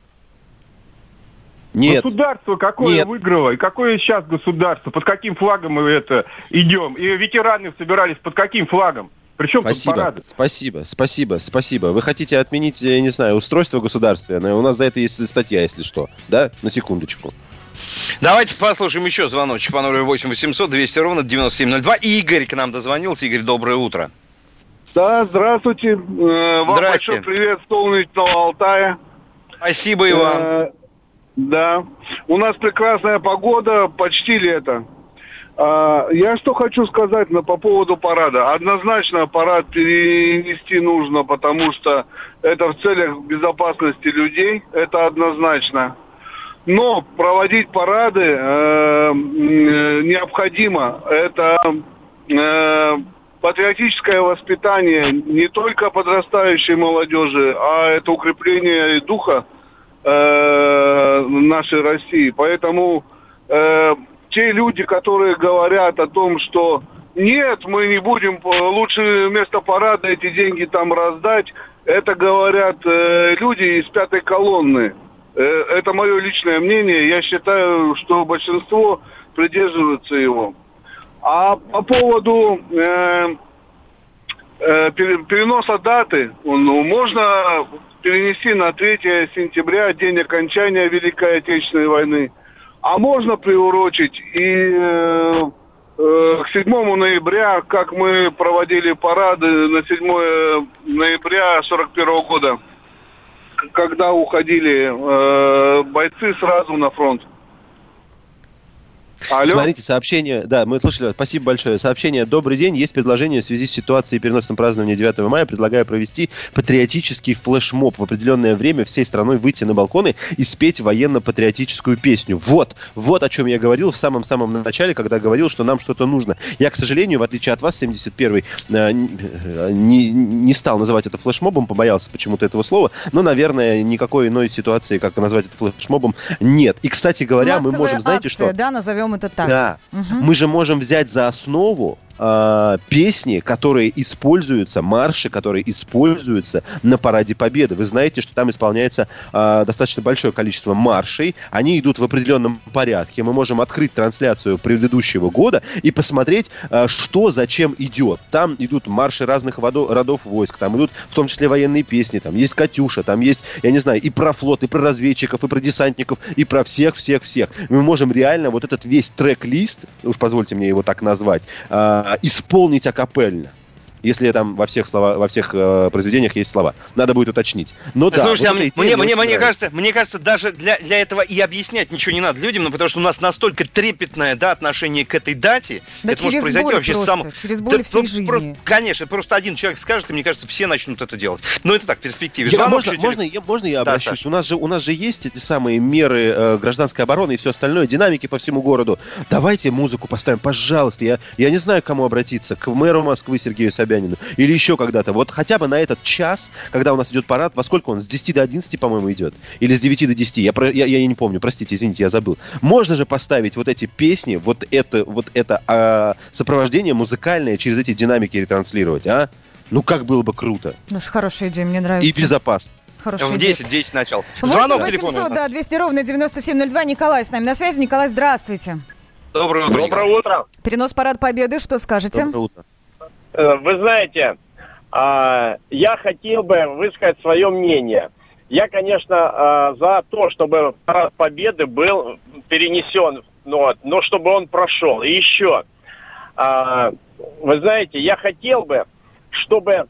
Нет. Государство какое Нет. выиграло? И какое сейчас государство? Под каким флагом мы это идем? И ветераны собирались под каким флагом? Причем тут Спасибо, парады? спасибо, спасибо, спасибо. Вы хотите отменить, я не знаю, устройство государственное? У нас за это есть статья, если что. Да? На секундочку. Давайте послушаем еще звоночек по номеру 8 800 200 ровно 9702. И Игорь к нам дозвонился. Игорь, доброе утро. Да, здравствуйте. Э, Вам Здрасте. большой привет с солнечного Алтая. Спасибо и вам. Э, Да. У нас прекрасная погода, почти лето. А, Я что хочу сказать на, по поводу парада. Однозначно парад перенести нужно, потому что это в целях безопасности людей. Это однозначно. Но проводить парады э, необходимо. Это э, патриотическое воспитание не только подрастающей молодежи, а это укрепление духа э, нашей России. Поэтому э, те люди, которые говорят о том, что нет, мы не будем, э, лучше вместо парада эти деньги там раздать, это говорят э, люди из пятой колонны. Э, это мое личное мнение. Я считаю, что большинство придерживаются его. А по поводу э, э, пере- переноса даты, ну, можно перенести на 3 сентября, день окончания Великой Отечественной войны. А можно приурочить и э, э, к 7 ноября, как мы проводили парады на 7 ноября 41 года, когда уходили э, бойцы сразу на фронт. Алло? Смотрите, сообщение, да, мы слышали, спасибо большое. Сообщение, добрый день, есть предложение в связи с ситуацией переносом празднования 9 мая. Предлагаю провести патриотический флешмоб в определенное время всей страной выйти на балконы и спеть военно-патриотическую песню. Вот, вот о чем я говорил в самом-самом начале, когда говорил, что нам что-то нужно. Я, к сожалению, в отличие от вас, 71-й, э, не, не стал называть это флешмобом, побоялся почему-то этого слова, но, наверное, никакой иной ситуации, как назвать это флешмобом, нет. И, кстати говоря, мы Массовая можем, знаете акция, что? да, назовем это так. Да. Мгм. Мы же можем взять за основу э, песни, которые используются, марши, которые используются на Параде Победы. Вы знаете, что там исполняется э, достаточно большое количество маршей. Они идут в определенном порядке. Мы можем открыть трансляцию предыдущего года и посмотреть, э, что зачем идет. Там идут марши разных водо- родов войск, там идут в том числе военные песни, там есть «Катюша», там есть, я не знаю, и про флот, и про разведчиков, и про десантников, и про всех-всех-всех. Мы можем реально вот этот весь трек-лист, уж позвольте мне его так назвать, э, исполнить акапельно. Если там во всех, слова, во всех э, произведениях есть слова. Надо будет уточнить. Но да, Слушайте, вот а мне, мне, мне, мне кажется, мне кажется, даже для, для этого и объяснять ничего не надо людям, ну, потому что у нас настолько трепетное да, отношение к этой дате. Да это может через произойти боль вообще просто, само- через боль Да, всей ну, жизни. про- конечно, просто один человек скажет, и мне кажется, все начнут это делать. Но это так, в перспективе. Я- Звонок можно, можно, я, можно я Да, обращусь? Саша. у, нас же, у нас же есть эти самые меры э, гражданской обороны и все остальное, динамики по всему городу. Давайте музыку поставим, пожалуйста. Я, я не знаю, к кому обратиться. К мэру Москвы Сергею Собянину. Или еще когда-то. Вот хотя бы на этот час, когда у нас идет парад, во сколько он? С 10 до 11, по-моему, идет? Или с 9 до 10? Я, про- я, я не помню, простите, извините, я забыл. Можно же поставить вот эти песни, вот это, вот это а, сопровождение музыкальное через эти динамики ретранслировать, а? Ну как было бы круто. Ну, ж хорошая идея, мне нравится. И безопасно. Хорошая В идея. 10, 10 начал. 8 Звонок 800, телефона. да, 200 ровно 9702. Николай с нами на связи. Николай, здравствуйте. Доброе утро. Доброе утро. Перенос парад победы, что скажете? Доброе утро. Э, Вы знаете, а, я хотел бы высказать свое мнение. Я, конечно, а, за то, чтобы парад Победы был перенесен, ну, вот, но чтобы он прошел. И еще, а, вы знаете, я хотел бы, чтобы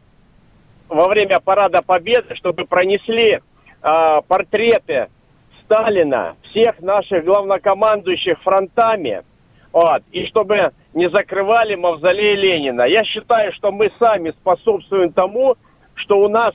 во время парада Победы, чтобы пронесли портреты Сталина, всех наших главнокомандующих фронтами, вот, и чтобы не закрывали мавзолей Ленина. Я считаю, что мы сами способствуем тому, что у нас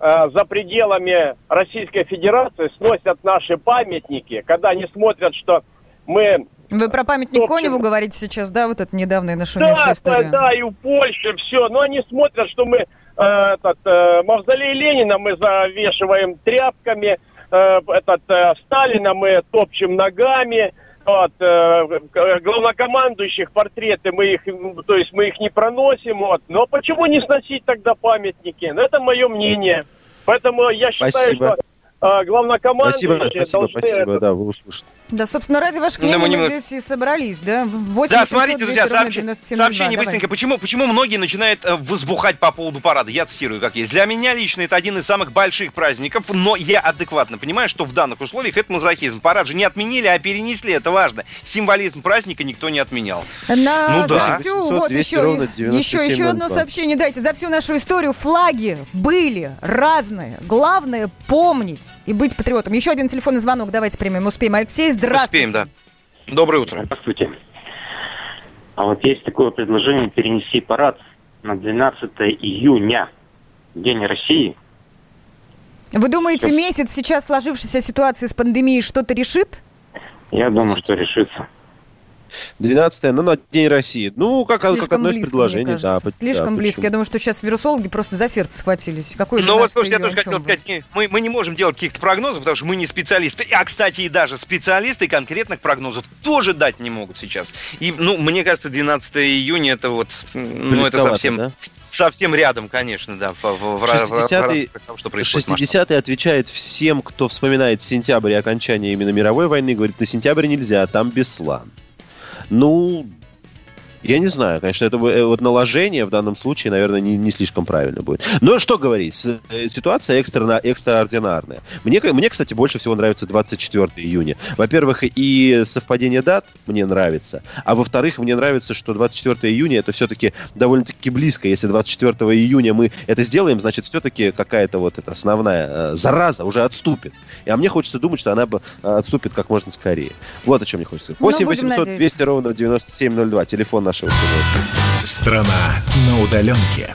э, за пределами Российской Федерации сносят наши памятники, когда они смотрят, что мы... Вы про памятник Собственно- Коневу говорите сейчас, да, вот это недавняя нашумевшая Да, история? да, да, и у Польши все. Но они смотрят, что мы э, этот, э, мавзолей Ленина мы завешиваем тряпками, э, этот э, Сталина мы топчем ногами, вот, э, главнокомандующих портреты мы их, м, то есть мы их не проносим, вот. Но почему не сносить тогда памятники? Ну, это мое мнение. Поэтому я считаю, Спасибо. что э, главнокомандующие Спасибо, спасибо, должны спасибо, это- да, вы услышали. Да, собственно, ради ваших Да, мнений мы мы, немного- здесь и собрались, да? 8 Да, 800 смотрите, 200 друзья, сообщ- 9702. сообщение Давай. быстренько. Почему, почему многие начинают э, возбухать по поводу парада? Я цитирую, как есть. Для меня лично это один из самых больших праздников, но я адекватно понимаю, что в данных условиях это мазохизм. Парад же не отменили, а перенесли, это важно. Символизм праздника никто не отменял. На, Ну да. За всю, 800, вот 200 еще, ровно еще, еще одно 9702. сообщение дайте. За всю нашу историю флаги были разные. Главное помнить и быть патриотом. Еще один телефонный звонок давайте примем. Успеем. Алексей, здравствуйте. Успеем, да. Доброе утро. Здравствуйте. А вот есть такое предложение перенести парад на 12 июня, День России. Вы думаете, месяц сейчас сложившейся ситуации с пандемией что-то решит? Я думаю, что решится. 12 ну, на День России. Ну, как, как одно из предложений, мне кажется. да. Слишком да, близко. почему? Я думаю, что сейчас вирусологи просто за сердце схватились. Какой Ну вот, 12 слушайте, я тоже хотел сказать, не- мы, мы не можем делать каких-то прогнозов, потому что мы не специалисты. А, кстати, и даже специалисты конкретных прогнозов тоже дать не могут сейчас. И, ну, мне кажется, 12 июня это вот, ну, это совсем, да? совсем рядом, конечно, да, в, в, в, в- в- в- 60-й в том, что происходит. в масштабах. 60-й отвечает всем, кто вспоминает сентябрь и окончание именно мировой войны, говорит, на сентябрь нельзя, там Беслан. Ну, я не знаю, конечно, это э, вот наложение в данном случае, наверное, не, не слишком правильно будет. Но что говорить, э, ситуация экстрана, экстраординарная. Мне, мне, кстати, больше всего нравится 24 июня. Во-первых, и совпадение дат мне нравится, а во-вторых, мне нравится, что 24 июня это все-таки довольно-таки близко. Если 24 июня мы это сделаем, значит, все-таки какая-то вот эта основная э, зараза уже отступит. И, а мне хочется думать, что она бы э, отступит как можно скорее. Вот о чем мне хочется. Ну, 8 будем 800 надеяться. 200 ровно 9702. Телефон нашего эфира. Страна на удаленке.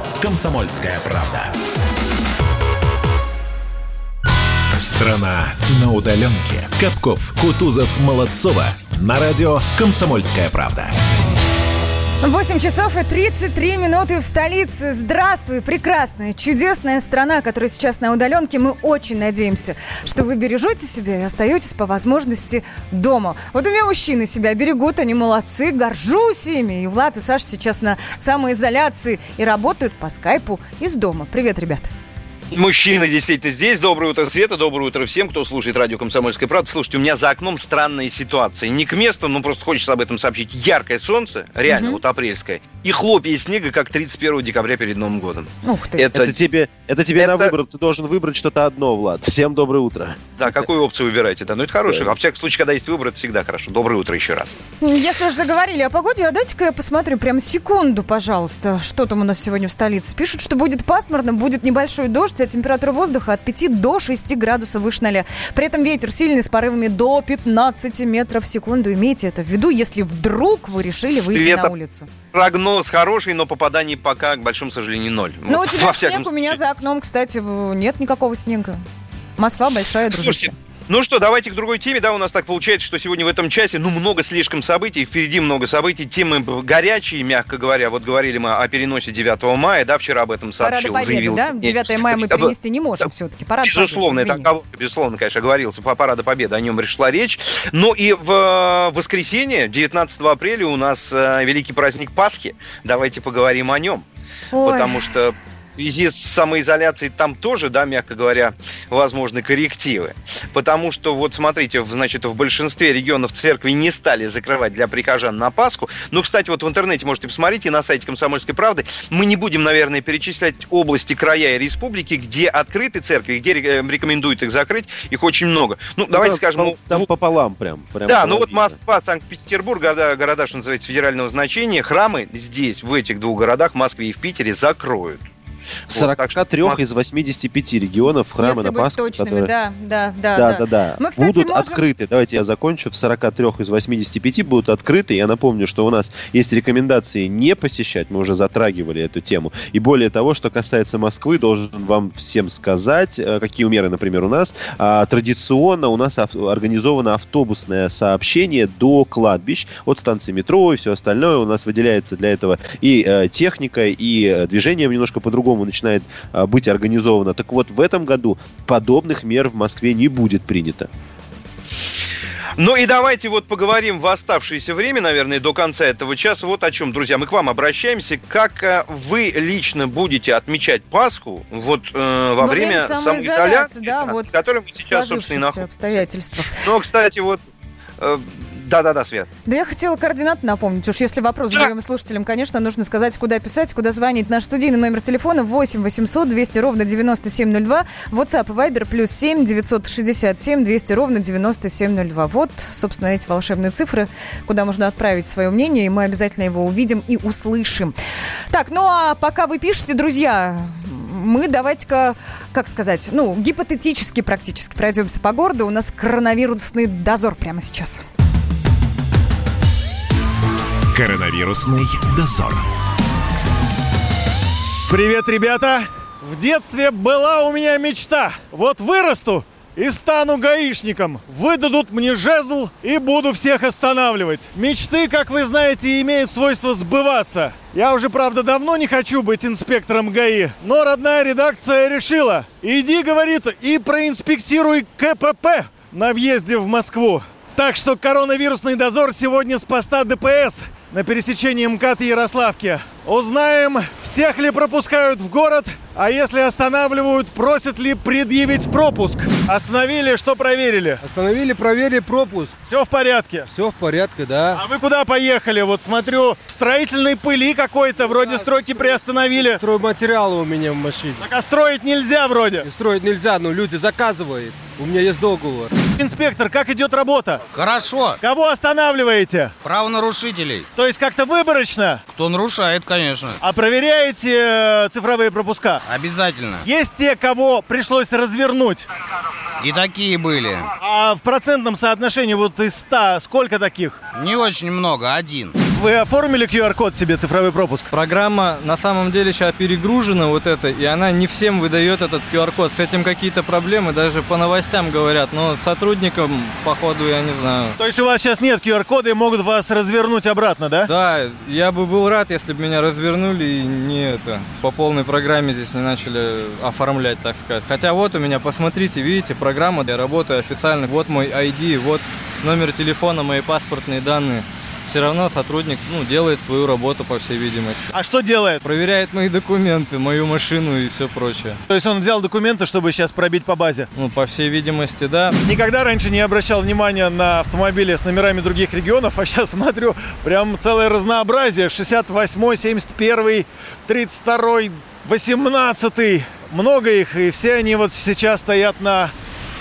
«Комсомольская правда». Страна на удаленке. Капков, Кутузов, Молодцова. На радио «Комсомольская правда». 8 часов и 33 минуты в столице. Здравствуй, прекрасная, чудесная страна, которая сейчас на удаленке. Мы очень надеемся, что вы бережете себя и остаетесь по возможности дома. Вот у меня мужчины себя берегут, они молодцы, горжусь ими. И Влад и Саша сейчас на самоизоляции и работают по скайпу из дома. Привет, ребят. Мужчина действительно здесь. Доброе утро, Света. Доброе утро всем, кто слушает радио «Комсомольская правда». Слушайте, у меня за окном странная ситуация. Не к месту, но просто хочется об этом сообщить. Яркое солнце, реально, Мгм. вот апрельское. и хлопья снега, как 31 декабря перед Новым годом. Ух ты. Это, Это тебе, это тебе Это- на выбор. Ты должен выбрать что-то одно, Влад. Всем доброе утро. Да, какую опцию выбираете? Да, ну это хороший. А в всяком случае, когда есть выбор, это всегда хорошо. Доброе утро еще раз. Если уж заговорили о погоде, а дайте-ка я посмотрю прям секунду, пожалуйста, что там у нас сегодня в столице. Пишут, что будет пасмурно, будет небольшой дождь, а температура воздуха от 5 до 6 градусов выше 0. При этом ветер сильный с порывами до 15 метров в секунду. Имейте это в виду, если вдруг вы решили выйти Света, на улицу. Прогноз хороший, но попаданий пока, к большому сожалению, ноль. Ну, у Вот, тебя во снег, всяком у меня за окном, кстати, нет никакого снега. Москва большая, дружище. Слушайте, ну что, давайте к другой теме. Да, у нас так получается, что сегодня в этом часе, ну, много слишком событий, впереди много событий. Темы горячие, мягко говоря. Вот говорили мы о переносе 9 мая, да, вчера об этом Парада сообщил, Победы, заявил. да? 9 мая мы перенести не можем все-таки. Парад Безусловно, Победы, это безусловно, конечно, оговорился по параду Победы, о нем и шла речь. Но и в э, воскресенье, 19 апреля, у нас э, великий праздник Пасхи. Давайте поговорим о нем. Ой. Потому что связи с самоизоляцией там тоже, да, мягко говоря, возможны коррективы. Потому что, вот смотрите, значит, в большинстве регионов церкви не стали закрывать для прихожан на Пасху. Ну, кстати, вот в интернете можете посмотреть и на сайте «Комсомольской правды». Мы не будем, наверное, перечислять области, края и республики, где открыты церкви, где ре- рекомендуют их закрыть. Их очень много. Ну, давайте там, скажем... Там, там пополам прям. прям Да, ну вот. Москва, Санкт-Петербург, города, города, что называется, федерального значения, храмы здесь, в этих двух городах, в Москве и в Питере, закроют. В 43 из 85 регионов храмы Если на Пасху, точными, которые- да, да, да, Да, да, да. Мы, кстати, будут можем- открыты. Давайте я закончу. В 43 из 85 будут открыты. Я напомню, что у нас есть рекомендации не посещать. Мы уже затрагивали эту тему. И более того, что касается Москвы, должен вам всем сказать, э, какие меры, например, у нас. А, Традиционно у нас организовано автобусное сообщение до кладбищ от станции метро и все остальное. У нас выделяется для этого и э, техника, и э, движение немножко по-другому начинает э, быть организовано. Так вот, в этом году подобных мер в Москве не будет принято. Ну и давайте вот поговорим в оставшееся время, наверное, до конца этого часа. Вот о чем, друзья, мы к вам обращаемся. Как э, вы лично будете отмечать Пасху вот э, во Во время самоизоляции, самоизоляции, да, вот в которой мы сейчас, собственно, и находимся. обстоятельствах. Но, кстати, вот... э, Да-да-да, Свет. Да я хотела координаты напомнить. Уж если вопрос задаем слушателям, конечно, нужно сказать, куда писать, куда звонить. Наш студийный номер телефона 8 800 200 ровно 9702. WhatsApp и Viber плюс 7 967 200 ровно 9702. Вот, собственно, эти волшебные цифры, куда можно отправить свое мнение, и мы обязательно его увидим и услышим. Так, ну а пока вы пишете, друзья, мы давайте-ка, как сказать, ну, гипотетически практически пройдемся по городу. У нас коронавирусный дозор прямо сейчас. Коронавирусный дозор. Привет, ребята! В детстве была у меня мечта. Вот вырасту и стану гаишником. Выдадут мне жезл и буду всех останавливать. Мечты, как вы знаете, имеют свойство сбываться. Я уже, правда, давно не хочу быть инспектором ГАИ, но родная редакция решила. Иди, говорит, и проинспектируй КПП на въезде в Москву. Так что коронавирусный дозор сегодня с поста ДПС на пересечении МКАД и Ярославки. Узнаем, всех ли пропускают в город, а если останавливают, просят ли предъявить пропуск. Остановили, что проверили? Остановили, проверили пропуск. Все в порядке? Все в порядке, да. А вы куда поехали? Вот смотрю, в строительной пыли какой-то, вроде стройки приостановили. Стройматериалы у меня в машине. Так а строить нельзя вроде. И строить нельзя, но люди заказывают. У меня есть договор. Инспектор, как идет работа? Хорошо. Кого останавливаете? Правонарушителей. То есть как-то выборочно? Кто нарушает, конечно. А проверяете э, цифровые пропуска? Обязательно. Есть те, кого пришлось развернуть? И такие были. А в процентном соотношении вот из 100 сколько таких? Не очень много, один. Вы оформили QR-код себе, цифровой пропуск? Программа на самом деле сейчас перегружена вот это, и она не всем выдает этот QR-код. С этим какие-то проблемы, даже по новостям говорят, но сотрудникам, походу, я не знаю. То есть у вас сейчас нет QR-кода и могут вас развернуть обратно, да? Да, я бы был рад, если бы меня развернули и не это, по полной программе здесь не начали оформлять, так сказать. Хотя вот у меня, посмотрите, видите, программа, я работаю официально, вот мой ID, вот номер телефона, мои паспортные данные. Все равно сотрудник ну, делает свою работу, по всей видимости. А что делает? Проверяет мои документы, мою машину и все прочее. То есть он взял документы, чтобы сейчас пробить по базе? Ну, по всей видимости, да. Никогда раньше не обращал внимания на автомобили с номерами других регионов, а сейчас смотрю, прям целое разнообразие. 68, 71, 32, 18. Много их, и все они вот сейчас стоят на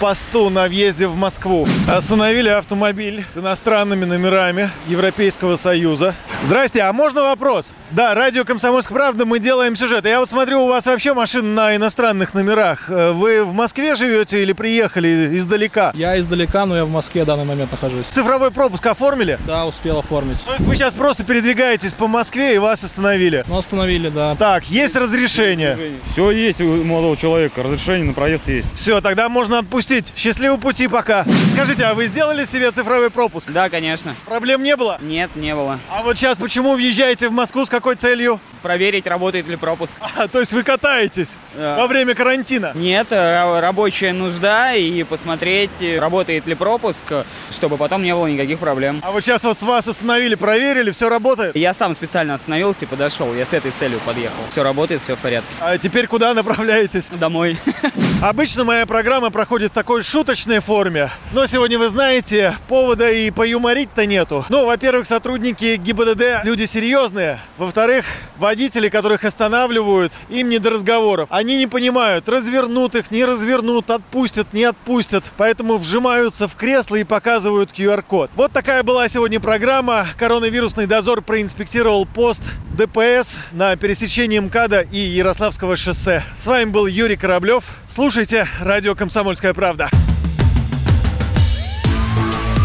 посту на въезде в Москву. Остановили автомобиль с иностранными номерами Европейского Союза. Здрасте, а можно вопрос? Да, радио «Комсомольская правда», мы делаем сюжет. Я вот смотрю, у вас вообще машина на иностранных номерах. Э, Вы в Москве живете или приехали издалека? Я издалека, но я в Москве в данный момент нахожусь. Цифровой пропуск оформили? Да, успел оформить. То есть вы сейчас просто передвигаетесь по Москве и вас остановили? Ну, остановили, да. Так, есть разрешение? Все есть у молодого человека, разрешение на проезд есть. Все, тогда можно отпустить. Счастливого пути пока. Скажите, а вы сделали себе цифровой пропуск? Да, конечно. Проблем не было? Нет, не было. А вот сейчас почему въезжаете в Москву, с какой целью? Проверить, работает ли пропуск. А, то есть вы катаетесь во время карантина? Нет, э, рабочая нужда и посмотреть, э, работает ли пропуск, чтобы потом не было никаких проблем. А вот сейчас вот вас остановили, проверили, все работает? Я сам специально остановился и подошел. Я с этой целью подъехал. Все работает, все в порядке. А теперь куда направляетесь? Домой. Обычно моя программа проходит в такой шуточной форме. Но сегодня, вы знаете, повода и поюморить-то нету. Ну, во-первых, сотрудники ГИБДД люди серьезные. Во-вторых, водители, которых останавливают, им не до разговоров. Они не понимают, развернут их, не развернут, отпустят, не отпустят. Поэтому вжимаются в кресло и показывают QR-код. Вот такая была сегодня программа. Коронавирусный дозор проинспектировал пост ДПС на пересечении МКАДа и Ярославского шоссе. С вами был Юрий Кораблев. Слушайте радио «Комсомольская правда».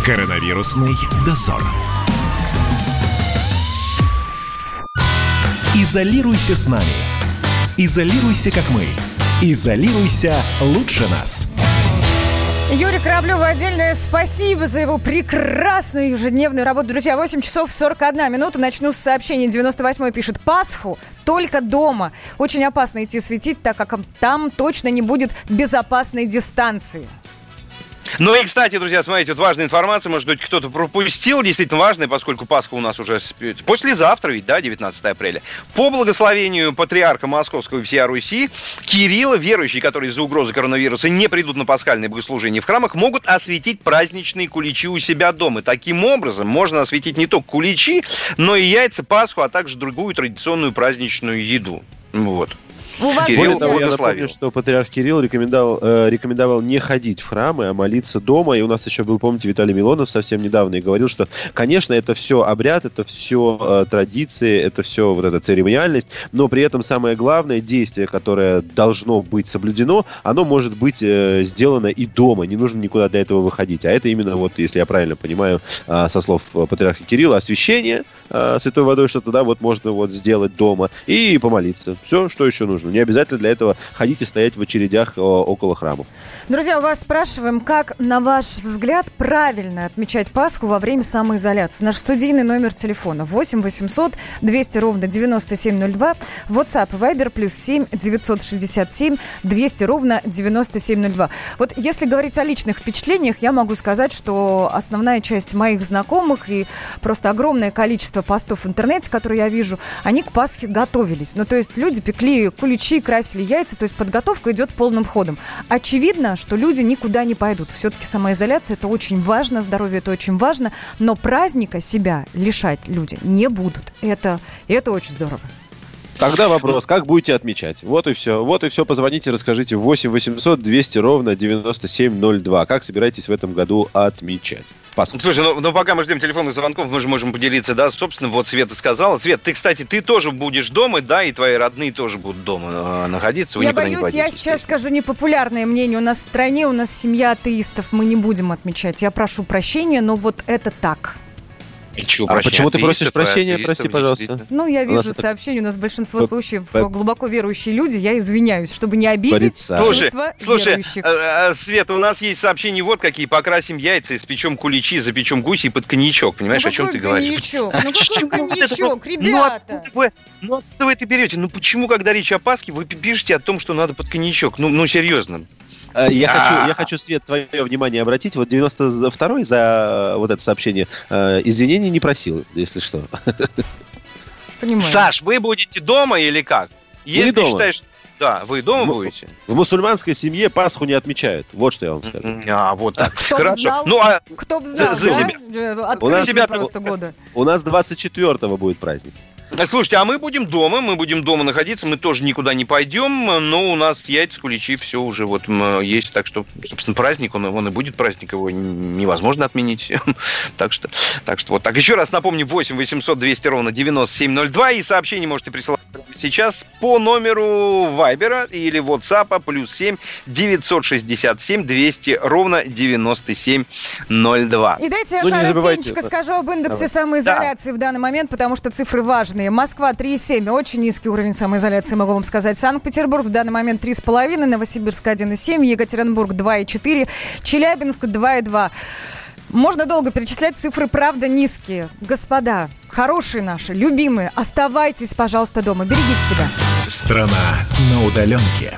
Коронавирусный дозор. Изолируйся с нами. Изолируйся, как мы. Изолируйся лучше нас. Юрий Кораблеву отдельное спасибо за его прекрасную ежедневную работу. Друзья, 8 часов 41 минута. Начну с сообщения. 98 пишет. Пасху только дома. Очень опасно идти светить, так как там точно не будет безопасной дистанции. Ну и, кстати, друзья, смотрите, вот важная информация, может быть, кто-то пропустил, действительно важная, поскольку Пасха у нас уже послезавтра ведь, да, 19 апреля. По благословению патриарха Московского и всея Руси, Кирилла, верующие, которые из-за угрозы коронавируса не придут на пасхальные богослужения в храмах, могут осветить праздничные куличи у себя дома. Таким образом, можно осветить не только куличи, но и яйца, Пасху, а также другую традиционную праздничную еду. Вот. У вас, Кирилл Более того, я напомню, что патриарх Кирилл рекомендовал, э, рекомендовал не ходить в храмы, а молиться дома. И у нас еще был, помните, Виталий Милонов совсем недавно и говорил, что, конечно, это все обряд, это все э, традиции, это все вот эта церемониальность, но при этом самое главное действие, которое должно быть соблюдено, оно может быть э, сделано и дома, не нужно никуда для этого выходить. А это именно, вот, если я правильно понимаю, э, со слов э, патриарха Кирилла, освящение э, святой водой, что-то, да, вот можно вот сделать дома и помолиться. Все, что еще нужно. Не обязательно для этого ходить и стоять в очередях э, около храмов. Друзья, у вас спрашиваем, как, на ваш взгляд, правильно отмечать Пасху во время самоизоляции? Наш студийный номер телефона 8 800 200 ровно 9702, WhatsApp и Viber плюс 7 967 200 ровно 9702. Вот если говорить о личных впечатлениях, я могу сказать, что основная часть моих знакомых и просто огромное количество постов в интернете, которые я вижу, они к Пасхе готовились. Ну, то есть люди пекли куличи, красили яйца, то есть подготовка идет полным ходом. Очевидно, что люди никуда не пойдут. Все-таки самоизоляция это очень важно, здоровье это очень важно, но праздника себя лишать люди не будут. Это, это очень здорово. Тогда вопрос, как будете отмечать? Вот и все. Вот и все. Позвоните, расскажите. 8 800 200 ровно 9702. Как собираетесь в этом году отмечать? Пасху. Слушай, ну, ну пока мы ждем телефонных звонков, мы же можем поделиться, да, собственно, вот Света сказала. Свет, ты, кстати, ты тоже будешь дома, да, и твои родные тоже будут дома э, находиться. Вы я никуда не боюсь, я сейчас скажу непопулярное мнение. У нас в стране, у нас семья атеистов, мы не будем отмечать. Я прошу прощения, но вот это так. И чё, А почему ты просишь и прощения? Прости, пожалуйста. Ну, я вижу это- сообщения, у нас большинство П- случаев глубоко верующие люди, я извиняюсь, чтобы не обидеть. Слушай, чувства слушай, верующих. э, э, Света, у нас есть сообщения вот какие. Покрасим яйца, испечем куличи, запечем гуси под коньячок. Понимаешь, ну, о чем ты говоришь? коньячок? Ну, какой коньячок, Ну, ребята? ну, откуда вы это берете? Ну, почему, когда речь о Пасхе, вы пишете о том, что надо под коньячок? Ну, ну серьезно. Э, Я А. хочу, я хочу, Свет, твое внимание обратить. Вот 92-й за э, вот это сообщение э, извинений не просил, если что. Понимаю. Саш, вы будете дома или как? Если дома. считаешь... Да, вы дома Ну, будете? В мусульманской семье Пасху не отмечают. Вот что я вам скажу. А, вот так. Кто Хорошо. знал, Ну, а кто б знал, за- за да? себя. Э, У нас- себя- просто года. У нас 24-го будет праздник. Так, слушайте, а мы будем дома, мы будем дома находиться, мы тоже никуда не пойдем, но у нас яйца, куличи, все уже вот есть, так что, собственно, праздник, он, он и будет праздник, его невозможно отменить. так что, так что вот так. Еще раз напомню, 8 800 200 ровно 9702, и сообщение можете присылать сейчас по номеру Вайбера или WhatsApp плюс 7 967 200 ровно 9702. И дайте я Ну, забывайте коротенько скажу об индексе Давай. самоизоляции в данный момент, потому что цифры важные. Москва 3,7, очень низкий уровень самоизоляции, могу вам сказать. Санкт-Петербург в данный момент 3,5, Новосибирск 1,7, Екатеринбург 2,4, Челябинск 2,2. Можно долго перечислять, цифры правда низкие. Господа, хорошие наши, любимые, оставайтесь, пожалуйста, дома, берегите себя. Страна на удаленке.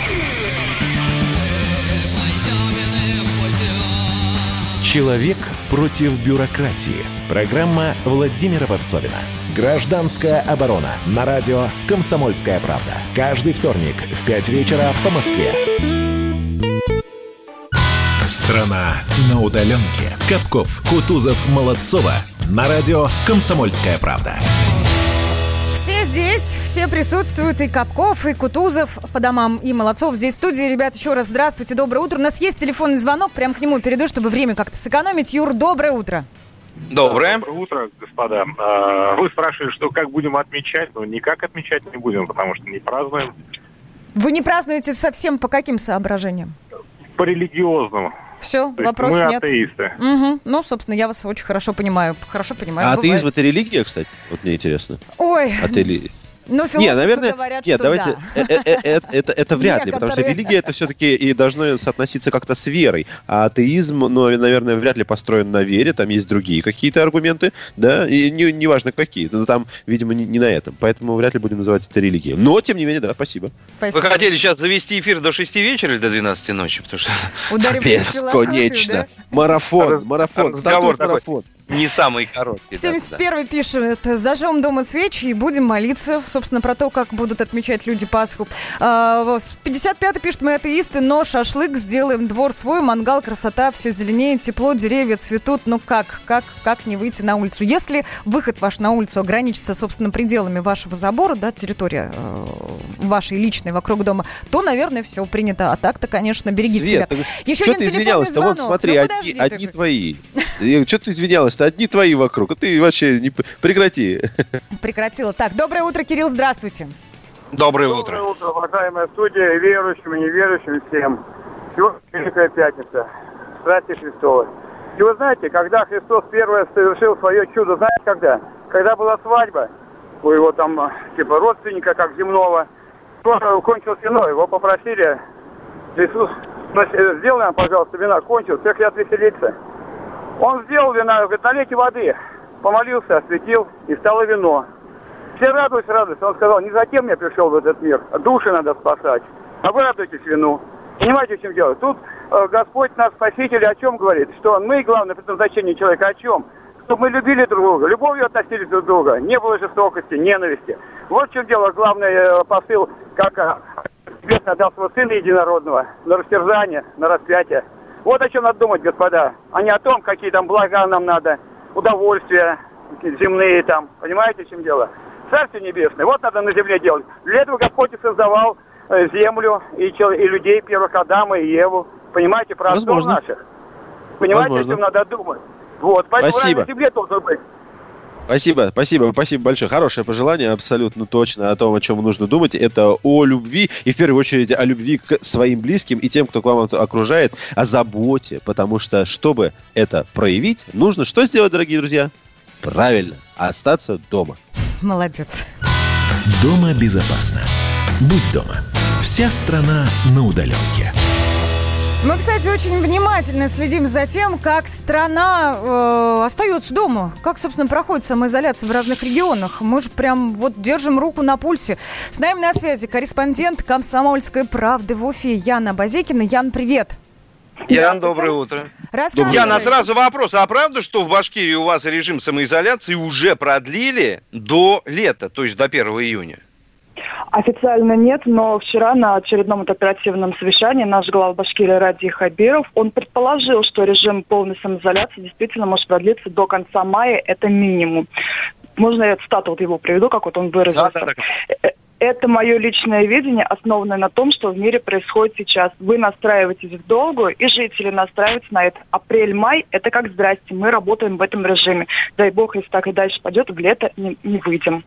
Человек против бюрократии. Программа Владимира Варсовина. Гражданская оборона. На радио «Комсомольская правда». Каждый вторник в 5 вечера по Москве. Страна на удаленке. Капков, Кутузов, Молодцова. На радио «Комсомольская правда». Все здесь, все присутствуют, и Капков, и Кутузов по домам, и Молодцов здесь в студии. Ребят, еще раз здравствуйте, доброе утро. У нас есть телефонный звонок, прям к нему перейду, чтобы время как-то сэкономить. Юр, доброе утро. Доброе. Доброе утро, господа. А, Вы спрашивали, что как будем отмечать? Ну, никак отмечать не будем, потому что не празднуем. Вы не празднуете совсем по каким соображениям? По религиозному. Все, То вопрос мы нет. атеисты. Мгм. Ну, собственно, я вас очень хорошо понимаю. Хорошо понимаю. А бывает. атеизм это религия, кстати? Вот мне интересно. Ой, Атели... ну, философы Не, наверное, говорят, нет, что давайте, да. э, э, э, это, это вряд ли, потому что религия это все-таки и должно соотноситься как-то с верой, а атеизм, ну, наверное, вряд ли построен на вере, там есть другие какие-то аргументы, да, и не, неважно какие, но там, видимо, не, не на этом, поэтому вряд ли будем называть это религией. Но, тем не менее, да, спасибо. Вы хотели сейчас завести эфир до 6 вечера или до 12 ночи? Потому что... Ударившись Бесконечно. да? Марафон, марафон, Разговор такой марафон. Не самый короткий. да, да. 71 пишет, зажжем дома свечи и будем молиться, собственно, про то, как будут отмечать люди Пасху. А, вот, 55 пишет, мы атеисты, но шашлык сделаем, двор свой, мангал, красота, все зеленеет, тепло, деревья цветут. Ну как, как, как не выйти на улицу? Если выход ваш на улицу ограничится, собственно, пределами вашего забора, да, территория э, вашей личной вокруг дома, то, наверное, все принято. А так-то, конечно, берегите Свет, себя. Еще один ты телефонный звонок. Вот смотри, ну, одни, подожди ты. одни твои. Что ты извинялась-то? Одни твои вокруг. А ты вообще не прекрати. Прекратила. Так, доброе утро, Кирилл, здравствуйте. Доброе утро. Доброе утро, уважаемая студия, верующим и неверующим всем. Сегодня Великая Пятница, Страсти Христовой. И вы знаете, когда Христос первое совершил свое чудо, знаете когда? Когда была свадьба у его там, типа, родственника, как земного, он кончил вино, его попросили, Иисус, «Значит, сделай нам, пожалуйста, вина, кончил, всех хотят веселиться. Он сделал вина, говорит, налейте воды, помолился, осветил, и стало вино. Все радуются, радуются. Он сказал, не затем я пришел в этот мир, души надо спасать. А вы радуетесь вину. Понимаете, в чем дело? Тут э, Господь наш Спаситель о чем говорит? Что мы, главное предназначение человека о чем? Чтобы мы любили друг друга, любовью относились друг к другу, не было жестокости, ненависти. Вот в чем дело, главный э, посыл, как э, Небесный отдал своего Сына Единородного на растерзание, на распятие. Вот о чем надо думать, господа, а не о том, какие там блага нам надо, удовольствия земные там. Понимаете, в чем дело? Царствие Небесное, вот надо на земле делать. Для этого Господь и создавал э, землю и, и людей, первых Адама и Еву. Понимаете, про отцов наших. Понимаете, Возможно. о чем надо думать? Вот, поэтому Спасибо. на земле должен быть. Спасибо, спасибо, спасибо большое. Хорошее пожелание, абсолютно точно о том, о чем нужно думать. Это о любви, и в первую очередь о любви к своим близким и тем, кто к вам окружает, о заботе. Потому что, чтобы это проявить, нужно что сделать, дорогие друзья? Правильно, остаться дома. Молодец. Дома безопасно. Будь дома. Вся страна на удаленке. Мы, кстати, очень внимательно следим за тем, как страна э, остается дома, как, собственно, проходит самоизоляция в разных регионах. Мы же прям вот держим руку на пульсе. С нами на связи корреспондент «Комсомольской правды» в Уфе Яна Базекина. Ян, привет. Ян, доброе утро. Рассказывай. Яна, сразу вопрос. А правда, что в Башкирии у вас режим самоизоляции уже продлили до лета, то есть до 1 июня? Официально нет, но вчера на очередном оперативном совещании наш глава Башкирии Ради Хабиров, он предположил, что режим полной самоизоляции действительно может продлиться до конца мая, это минимум. Можно я цитату вот его приведу, как вот он выразился. Да, да, Э, Это мое личное видение, основанное на том, что в мире происходит сейчас. Вы настраиваетесь в долгую, и жители настраиваются на это. Апрель-май – это как здрасте, мы работаем в этом режиме. Дай бог, если так и дальше пойдет, в лето не, не выйдем.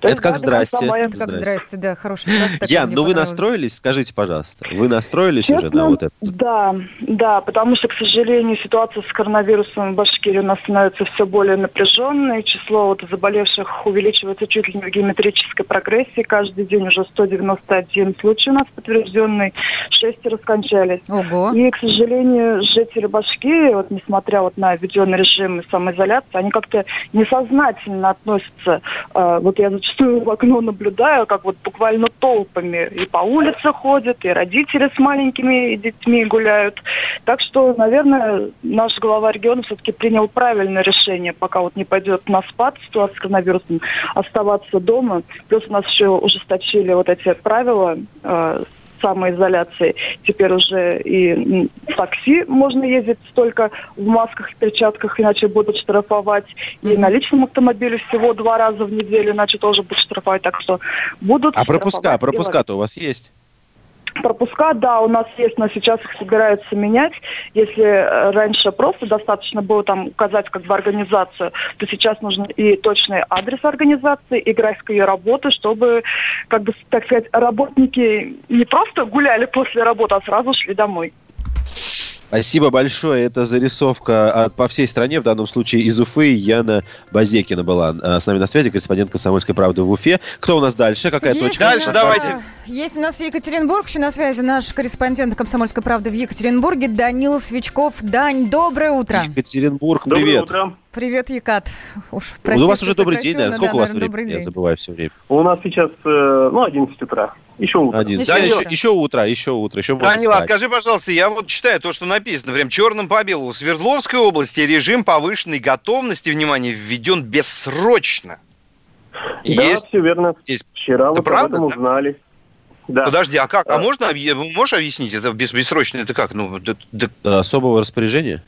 То Это есть, как здрасте. мая. Как Здрасте. здрасте, да, хорошая фраза. такая Ян, ну вы настроились? Скажите, пожалуйста. Вы настроились уже Честно, на вот это? Да, да, потому что, к сожалению, ситуация с коронавирусом в Башкирии у нас становится все более напряженной. Число вот заболевших увеличивается чуть ли не в геометрической прогрессии. Каждый день уже 191 случай у нас подтвержденный, шестеро скончались. Ого. И, к сожалению, жители Башкирии, вот, несмотря вот на введенный режим самоизоляции, они как-то несознательно относятся. Э, вот я зачастую в окно наблюдаю, как вот буквально толпами и по улице ходят, и родители с маленькими детьми гуляют. Так что, наверное, наш глава региона все-таки принял правильное решение, пока вот не пойдет на спад ситуация с коронавирусом, оставаться дома. Плюс у нас еще ужесточили вот эти правила э, самоизоляции. Теперь уже и в такси можно ездить только в масках и перчатках, иначе будут штрафовать. И на личном автомобиле всего два раза в неделю, иначе тоже будут штрафовать. Так что будут А пропуска, пропуска-то у вас есть? Пропуска, да, у нас есть, но сейчас их собираются менять. Если э, раньше просто достаточно было там указать как бы организацию, то сейчас нужен и точный адрес организации, и график ее работы, чтобы, как бы, так сказать, работники не просто гуляли после работы, а сразу шли домой. Спасибо большое. Это зарисовка от- по всей стране, в данном случае из Уфы. Яна Базекина была э, с нами на связи, корреспондент «Комсомольской правды» в Уфе. Кто у нас дальше? Какая Есть точка? у нас, а, Есть у нас Екатеринбург, еще на связи наш корреспондент «Комсомольской правды» в Екатеринбурге Данил Свечков. Дань, доброе утро. Екатеринбург, Доброе привет. утро. Привет, Екат. Уж, Ну, прости, у вас уже добрый день, наверное. Сколько да, у вас наверное, времени? добрый Я день. забываю все время. У нас сейчас, э, ну, 11 утра. Еще утро. Один. Еще Да, утро. еще, еще утро, еще утро, еще Данила, а спать. скажи, пожалуйста, я вот читаю то, что написано, прям черным по белому. В Свердловской области режим повышенной готовности, внимание, введен бессрочно. Да, Есть? все верно. Есть. Вчера Это вот правда, об этом да? узнали. Да. Подожди, а как? А А. можно, объ- можешь объяснить, это бессрочно, это как? Ну, да, да- Э, Особого распоряжения?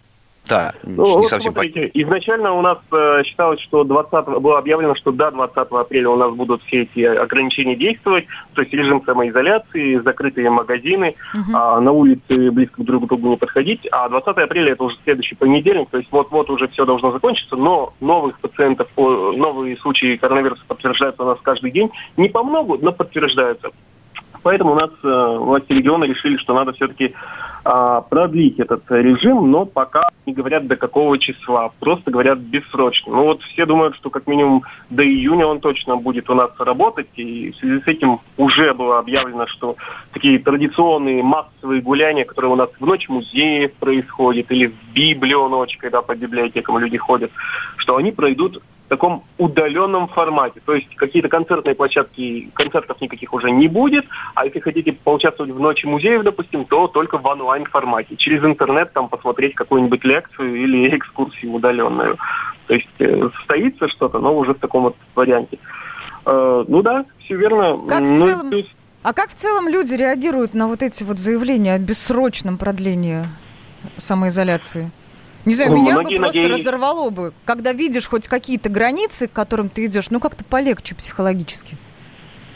Да, Ну, не вот совсем смотрите, изначально у нас э, считалось, что 20 было объявлено, что до 20 апреля у нас будут все эти ограничения действовать, то есть режим самоизоляции, закрытые магазины, а на улице близко друг к другу не подходить, а 20 апреля это уже следующий понедельник, то есть вот-вот уже все должно закончиться, но новых пациентов, новые случаи коронавируса подтверждаются у нас каждый день, не по многу, но подтверждаются. Поэтому у нас э, власти региона решили, что надо все-таки продлить этот режим, но пока не говорят до какого числа, просто говорят бессрочно. Ну вот все думают, что как минимум до июня он точно будет у нас работать, и в связи с этим уже было объявлено, что такие традиционные массовые гуляния, которые у нас в ночь музеев происходят, или в Библию ночь, когда по библиотекам люди ходят, что они пройдут таком удаленном формате. То есть какие-то концертные площадки, концертов никаких уже не будет, а если хотите поучаствовать в ночи музеев, допустим, то только в онлайн-формате. Через интернет там посмотреть какую-нибудь лекцию или экскурсию удаленную. То есть э, состоится что-то, но уже в таком вот варианте. Э, ну да, все верно. Как в Ну, целом- есть А как в целом люди реагируют на вот эти вот заявления о бессрочном продлении самоизоляции? Не знаю, меня бы многие просто надеялись- разорвало бы. Когда видишь хоть какие-то границы, к которым ты идешь, ну как-то полегче психологически.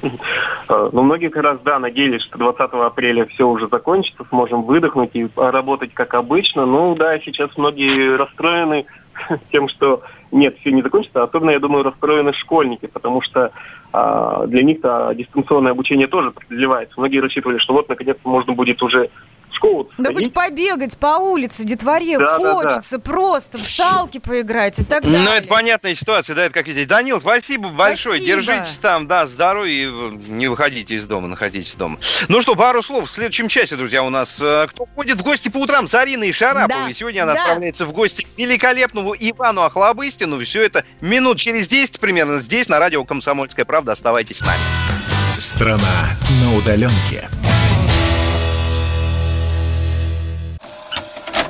Э, Ну, многие как раз, да, надеялись, что 20 апреля все уже закончится, сможем выдохнуть и работать как обычно. Ну, да, сейчас многие расстроены тем, что нет, все не закончится. Особенно, я думаю, расстроены школьники, потому что а, для них-то дистанционное обучение тоже продлевается. Многие рассчитывали, что вот, наконец-то, можно будет уже школу Да хоть побегать по улице, детворе Да, да, да. хочется просто в салки поиграть и так далее. Ну, это понятная ситуация, да, это как здесь. Данил, спасибо большое, Спасибо. держитесь там, да, здоровья, и не выходите из дома, находитесь дома. Ну что, пару слов в следующем часе, друзья, у нас э, кто ходит в гости по утрам с Ариной Шараповой. Да, Сегодня она да. отправляется в гости к великолепному Ивану Охлобыстину. Все это минут через 10 примерно здесь, на радио «Комсомольская правда». Оставайтесь с нами. Страна на удаленке.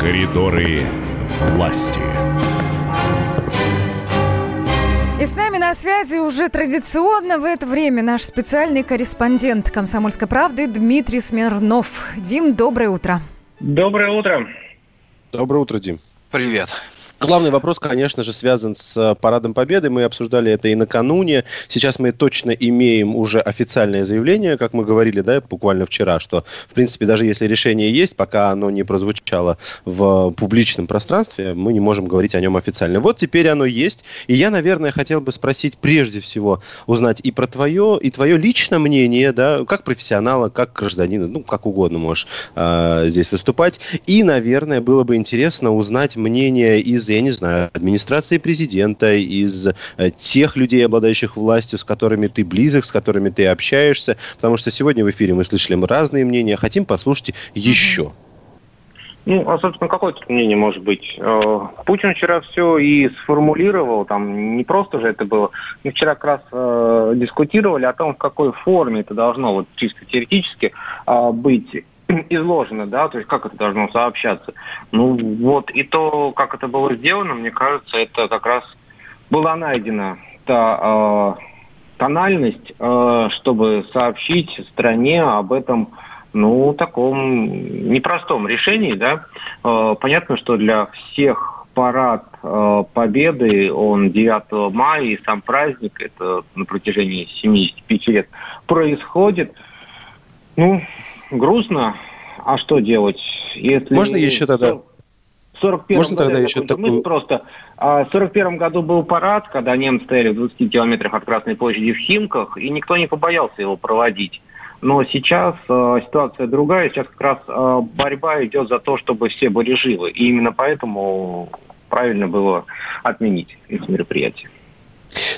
Коридоры власти. И с нами на связи уже традиционно в это время наш специальный корреспондент «Комсомольской правды» Дмитрий Смирнов. Дим, доброе утро. Доброе утро. Доброе утро, Дим. Привет. Главный вопрос, конечно же, связан с э, Парадом Победы. Мы обсуждали это и накануне. Сейчас мы точно имеем уже официальное заявление, как мы говорили, да, буквально вчера, что, в принципе, даже если решение есть, пока оно не прозвучало в публичном пространстве, мы не можем говорить о нем официально. Вот теперь оно есть. И я, наверное, хотел бы спросить прежде всего, узнать и про твое, и твое личное мнение, да, как профессионала, как гражданина, ну, как угодно можешь э, здесь выступать. И, наверное, было бы интересно узнать мнение из я не знаю, администрации президента, из э, тех людей, обладающих властью, с которыми ты близок, с которыми ты общаешься, потому что сегодня в эфире мы слышали разные мнения, хотим послушать еще. Ну, а, собственно, какое тут мнение может быть? Э, Путин вчера все и сформулировал, там не просто же это было. Мы вчера как раз э, дискутировали о том, в какой форме это должно вот чисто теоретически э, быть изложено, да, то есть как это должно сообщаться. Ну вот, и то, как это было сделано, мне кажется, это как раз была найдена та э, тональность, э, чтобы сообщить стране об этом, ну, таком непростом решении, да. Э, понятно, что для всех парад э, Победы, он 9 мая, и сам праздник, это на протяжении 75 лет происходит. Ну, грустно, а что делать? Если Можно еще тогда? В 41 Можно году, тогда еще такую- просто. А, В 41 году был парад, когда немцы стояли в 20 километрах от Красной площади в Химках, и никто не побоялся его проводить. Но сейчас э, ситуация другая. Сейчас как раз э, борьба идет за то, чтобы все были живы. И именно поэтому правильно было отменить эти мероприятия.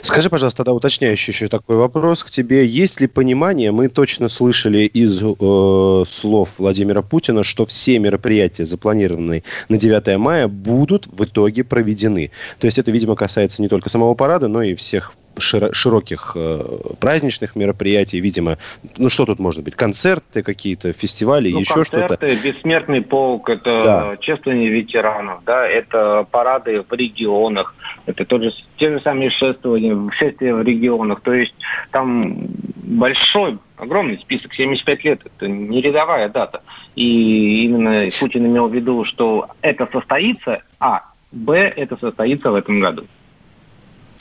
Скажи, пожалуйста, тогда уточняющий еще такой вопрос к тебе. Есть ли понимание, мы точно слышали из э, слов Владимира Путина, что все мероприятия, запланированные на 9 мая, будут в итоге проведены. То есть это, видимо, касается не только самого парада, но и всех широ- широких э, праздничных мероприятий, видимо, ну что тут может быть, концерты какие-то, фестивали, Ну, еще что-то. концерты, бессмертный полк, это Да. чествование ветеранов, да, это парады в регионах, это тот же, те же самые шествования, шествия в регионах. То есть там большой, огромный список, 75 лет, это не рядовая дата. И именно Путин имел в виду, что это состоится, а, б, это состоится в этом году.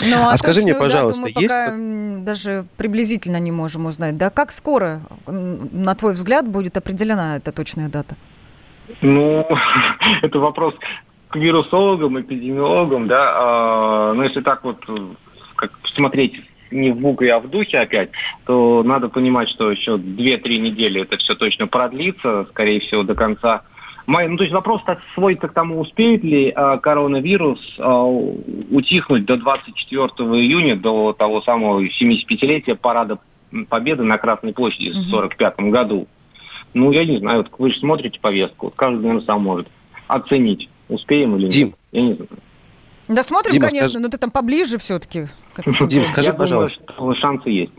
Ну, а, А скажи мне, пожалуйста, мы есть пока даже приблизительно не можем узнать. Да, как скоро, на твой взгляд, будет определена эта точная дата? Ну, это вопрос к вирусологам, эпидемиологам, да. А, Но если так вот э, как смотреть не в букве, а в духе опять, то надо понимать, что еще 2-3 недели это все точно продлится, скорее всего, до конца Май, ну, то есть вопрос так сводится к тому, успеет ли э, коронавирус э, утихнуть до 24 июня, до того самого 75-летия парада Победы на Красной площади в 1945 году. Ну, я не знаю, вот вы же смотрите повестку, вот каждый, наверное, сам может оценить, успеем или нет. Дим. Я не знаю. Да смотрим, Дима, конечно, скажи- но ты там поближе все-таки. Дим, скажи, Я пожалуйста. думаю, что шансы есть.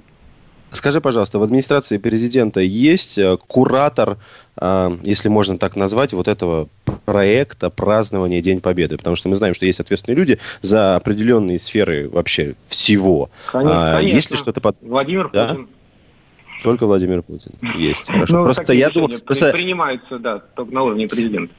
Скажи, пожалуйста, в администрации президента есть э, куратор, э, если можно так назвать, вот этого проекта празднования День Победы? Потому что мы знаем, что есть ответственные люди за определенные сферы вообще всего. Конечно, А, Есть ли что-то под... Владимир Да? Путин. Только Владимир Путин. Есть. Хорошо. Ну, просто я при- просто- принимаются, да, только на уровне президента.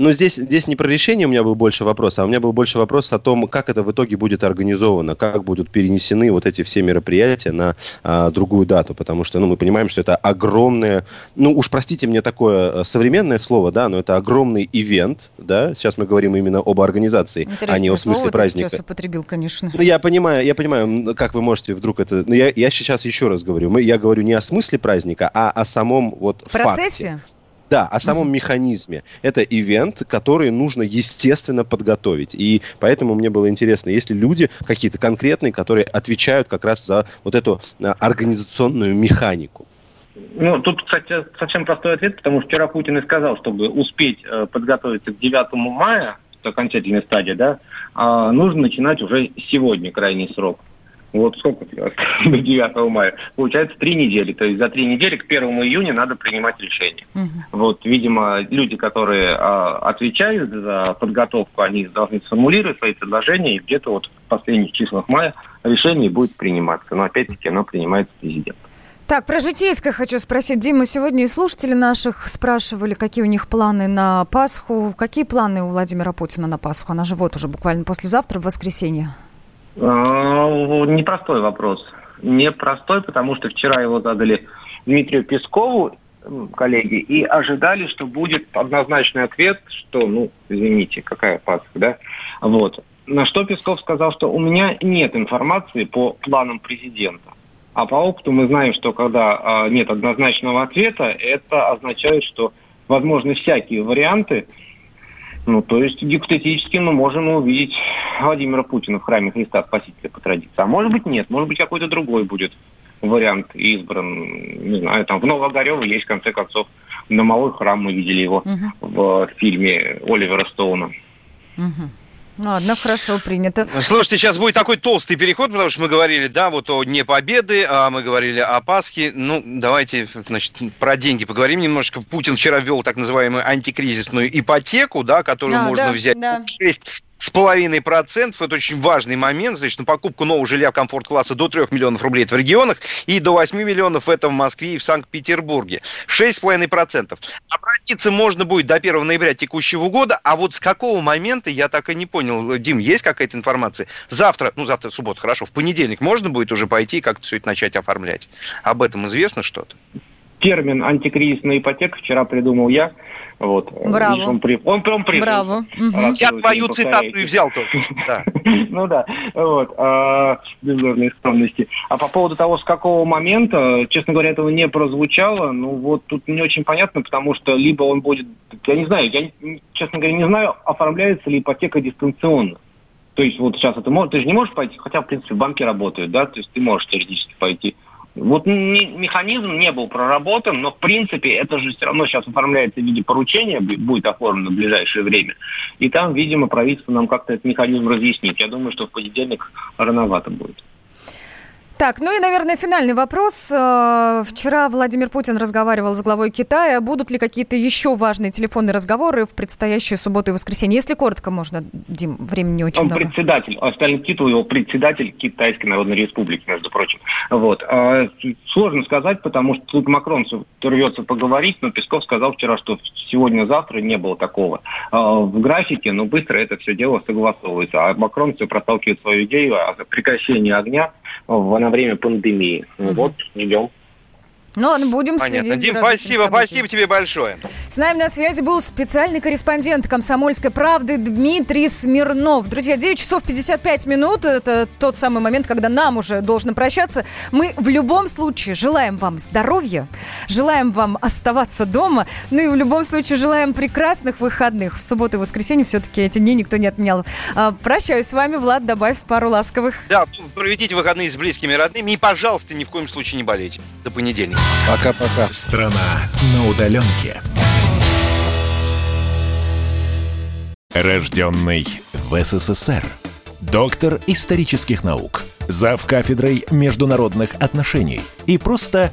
Ну, здесь, здесь не про решение у меня был больше вопрос, а у меня был больше вопрос о том, как это в итоге будет организовано, как будут перенесены вот эти все мероприятия на а, другую дату, потому что, ну, мы понимаем, что это огромное, ну, уж простите мне такое э, современное слово, да, но это огромный ивент, да, сейчас мы говорим именно об организации, а не Интересное о смысле слово ты праздника. сейчас употребил, конечно. Ну, я понимаю, я понимаю, как вы можете вдруг это... Ну, я, я сейчас еще раз говорю. Мы, я говорю не о смысле праздника, а о самом вот процессе? факте. Да, о самом механизме. Это ивент, который нужно, естественно, подготовить. И поэтому мне было интересно, есть ли люди какие-то конкретные, которые отвечают как раз за вот эту а, организационную механику. Ну, тут, кстати, совсем простой ответ, потому что вчера Путин и сказал, чтобы успеть э, подготовиться к 9 мая, это окончательная стадия, да, а, нужно начинать уже сегодня, крайний срок. Вот сколько до 9 мая? Получается три недели. То есть за три недели к 1 июня надо принимать решение. Вот, видимо, люди, которые а, отвечают за подготовку, они должны сформулировать свои предложения, и где-то вот в последних числах мая решение будет приниматься. Но опять-таки оно принимается президентом. Так, про житейское хочу спросить. Дима, сегодня и слушатели наших спрашивали, какие у них планы на Пасху. Какие планы у Владимира Путина на Пасху? Она же вот уже буквально послезавтра, в воскресенье. А, Непростой вопрос. Непростой, потому что вчера его задали Дмитрию Пескову, коллеги, и ожидали, что будет однозначный ответ, что, ну, извините, какая Пасха, да? Вот. На что Песков сказал, что у меня нет информации по планам президента. А по опыту мы знаем, что когда а, нет однозначного ответа, это означает, что возможны всякие варианты, ну, то есть гипотетически мы можем увидеть Владимира Путина в храме Христа Спасителя по традиции. А может быть нет, может быть какой-то другой будет вариант избран. Не знаю, там в Новоогарево есть, в конце концов, на малой храм мы видели его в фильме Оливера Стоуна. Мгм. Ладно, хорошо, принято. Слушайте, сейчас будет такой толстый переход, потому что мы говорили, да, вот о Дне Победы, а мы говорили о Пасхе. Ну, давайте, значит, про деньги поговорим немножко. Путин вчера ввел так называемую антикризисную ипотеку, да, которую А, можно да, взять да. 6 с половиной процентов. Это очень важный момент. Значит, на покупку нового жилья комфорт-класса до 3 миллионов рублей это в регионах и до 8 миллионов это в Москве и в Санкт-Петербурге. 6,5 процентов. Обратиться можно будет до 1 ноября текущего года, а вот с какого момента, я так и не понял. Дим, есть какая-то информация? Завтра, ну завтра суббота, хорошо, в понедельник можно будет уже пойти и как-то все это начать оформлять? Об этом известно что-то? Термин антикризисная ипотека вчера придумал я. Вот. Браво. Видишь, Он, при- он, он придумал. Браво. Раз Я твою цитату и взял только. Ну да, вот, а, без ложной скромности. А по поводу того, с какого момента, честно говоря, этого не прозвучало, ну вот тут не очень понятно, потому что либо он будет, я не знаю, я, честно говоря, не знаю, оформляется ли ипотека дистанционно. То есть вот сейчас это может, ты же не можешь пойти, хотя, в принципе, банки работают, да, то есть ты можешь теоретически пойти. Вот механизм не был проработан, но в принципе это же все равно сейчас оформляется в виде поручения, бу- будет оформлено в ближайшее время. И там, видимо, правительство нам как-то этот механизм разъяснит. Я думаю, что в понедельник рановато будет. Так, ну и, наверное, финальный вопрос. Э, Вчера Владимир Путин разговаривал с главой Китая. Будут ли какие-то еще важные телефонные разговоры в предстоящие субботу и воскресенье? Если коротко можно, Дим, времени не очень Он много. председатель, остальный титул его председатель Китайской Народной Республики, между прочим. Вот. А, Сложно сказать, потому что тут Макрон рвется поговорить, но Песков сказал вчера, что сегодня-завтра не было такого а, в графике, но быстро это все дело согласовывается. А Макрон все проталкивает свою идею о прекращении огня в- время пандемии. Ну Вот, идем. Ну ладно, будем Понятно. следить Дим, спасибо, спасибо тебе большое. С нами на связи был специальный корреспондент «Комсомольской правды» Дмитрий Смирнов. Друзья, 9 часов 55 минут. Это тот самый момент, когда нам уже должно прощаться. Мы в любом случае желаем вам здоровья, желаем вам оставаться дома, ну и в любом случае желаем прекрасных выходных. В субботу и воскресенье все-таки эти дни никто не отменял. А, Прощаюсь с вами, Влад, добавь пару ласковых. Да, проведите выходные с близкими и родными и, пожалуйста, ни в коем случае не болейте. До понедельника. Пока-пока. Страна на удаленке. Рожденный в СССР. Доктор исторических наук. Зав кафедрой международных отношений. И просто